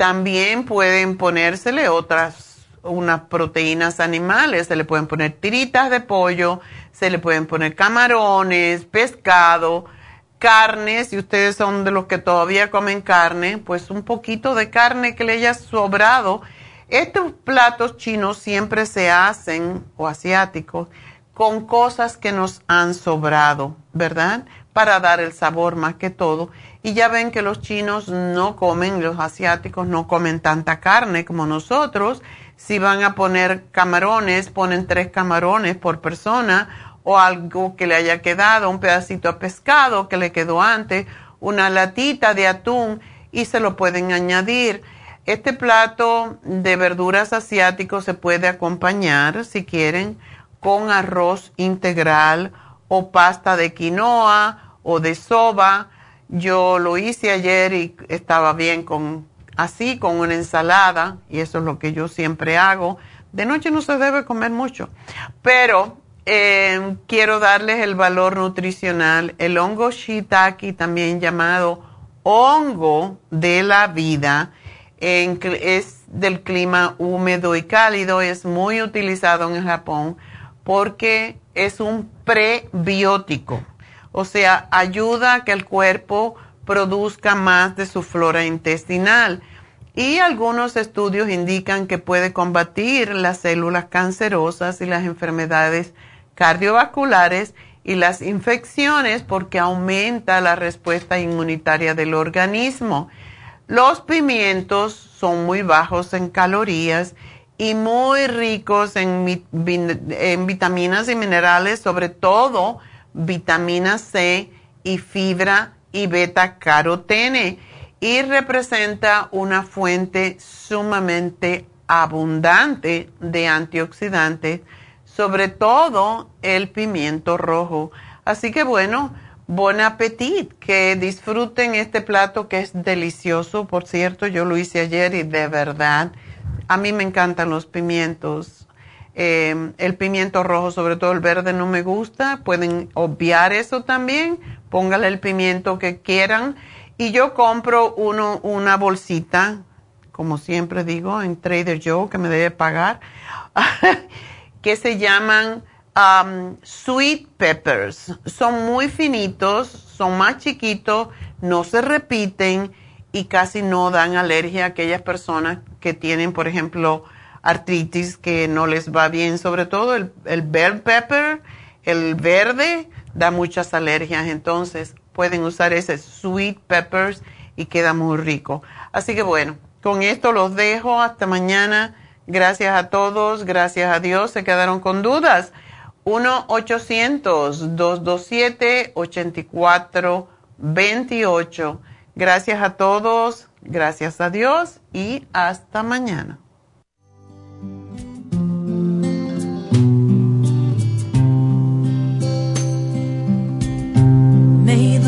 También pueden ponérsele otras, unas proteínas animales, se le pueden poner tiritas de pollo, se le pueden poner camarones, pescado, carne, si ustedes son de los que todavía comen carne, pues un poquito de carne que le haya sobrado. Estos platos chinos siempre se hacen, o asiáticos, con cosas que nos han sobrado, ¿verdad? Para dar el sabor más que todo. Y ya ven que los chinos no comen, los asiáticos no comen tanta carne como nosotros. Si van a poner camarones, ponen tres camarones por persona o algo que le haya quedado, un pedacito de pescado que le quedó antes, una latita de atún y se lo pueden añadir. Este plato de verduras asiáticos se puede acompañar, si quieren, con arroz integral o pasta de quinoa o de soba. Yo lo hice ayer y estaba bien con así, con una ensalada, y eso es lo que yo siempre hago. De noche no se debe comer mucho, pero eh, quiero darles el valor nutricional. El hongo shiitake, también llamado hongo de la vida, es del clima húmedo y cálido, es muy utilizado en Japón porque es un prebiótico, o sea, ayuda a que el cuerpo produzca más de su flora intestinal. Y algunos estudios indican que puede combatir las células cancerosas y las enfermedades cardiovasculares y las infecciones porque aumenta la respuesta inmunitaria del organismo. Los pimientos son muy bajos en calorías y muy ricos en, vitaminas y minerales, sobre todo vitamina C y fibra y beta carotene y representa una fuente sumamente abundante de antioxidantes sobre todo el pimiento rojo. Así que bueno, buen apetito, que disfruten este plato que es delicioso. Por cierto, yo lo hice ayer y de verdad, a mí me encantan los pimientos. Eh, el pimiento rojo, sobre todo el verde, no me gusta. Pueden obviar eso también. Póngale el pimiento que quieran. Y yo compro uno, una bolsita, como siempre digo, en Trader Joe, que me debe pagar, que se llaman um, sweet peppers. Son muy finitos, son más chiquitos, no se repiten y casi no dan alergia a aquellas personas que tienen, por ejemplo, artritis que no les va bien, sobre todo el, el bell pepper, el verde, da muchas alergias, entonces pueden usar ese sweet peppers y queda muy rico. Así que bueno, con esto los dejo hasta mañana. Gracias a todos, gracias a Dios, se quedaron con dudas. 1-800-227-8428. Gracias a todos, gracias a Dios y hasta mañana.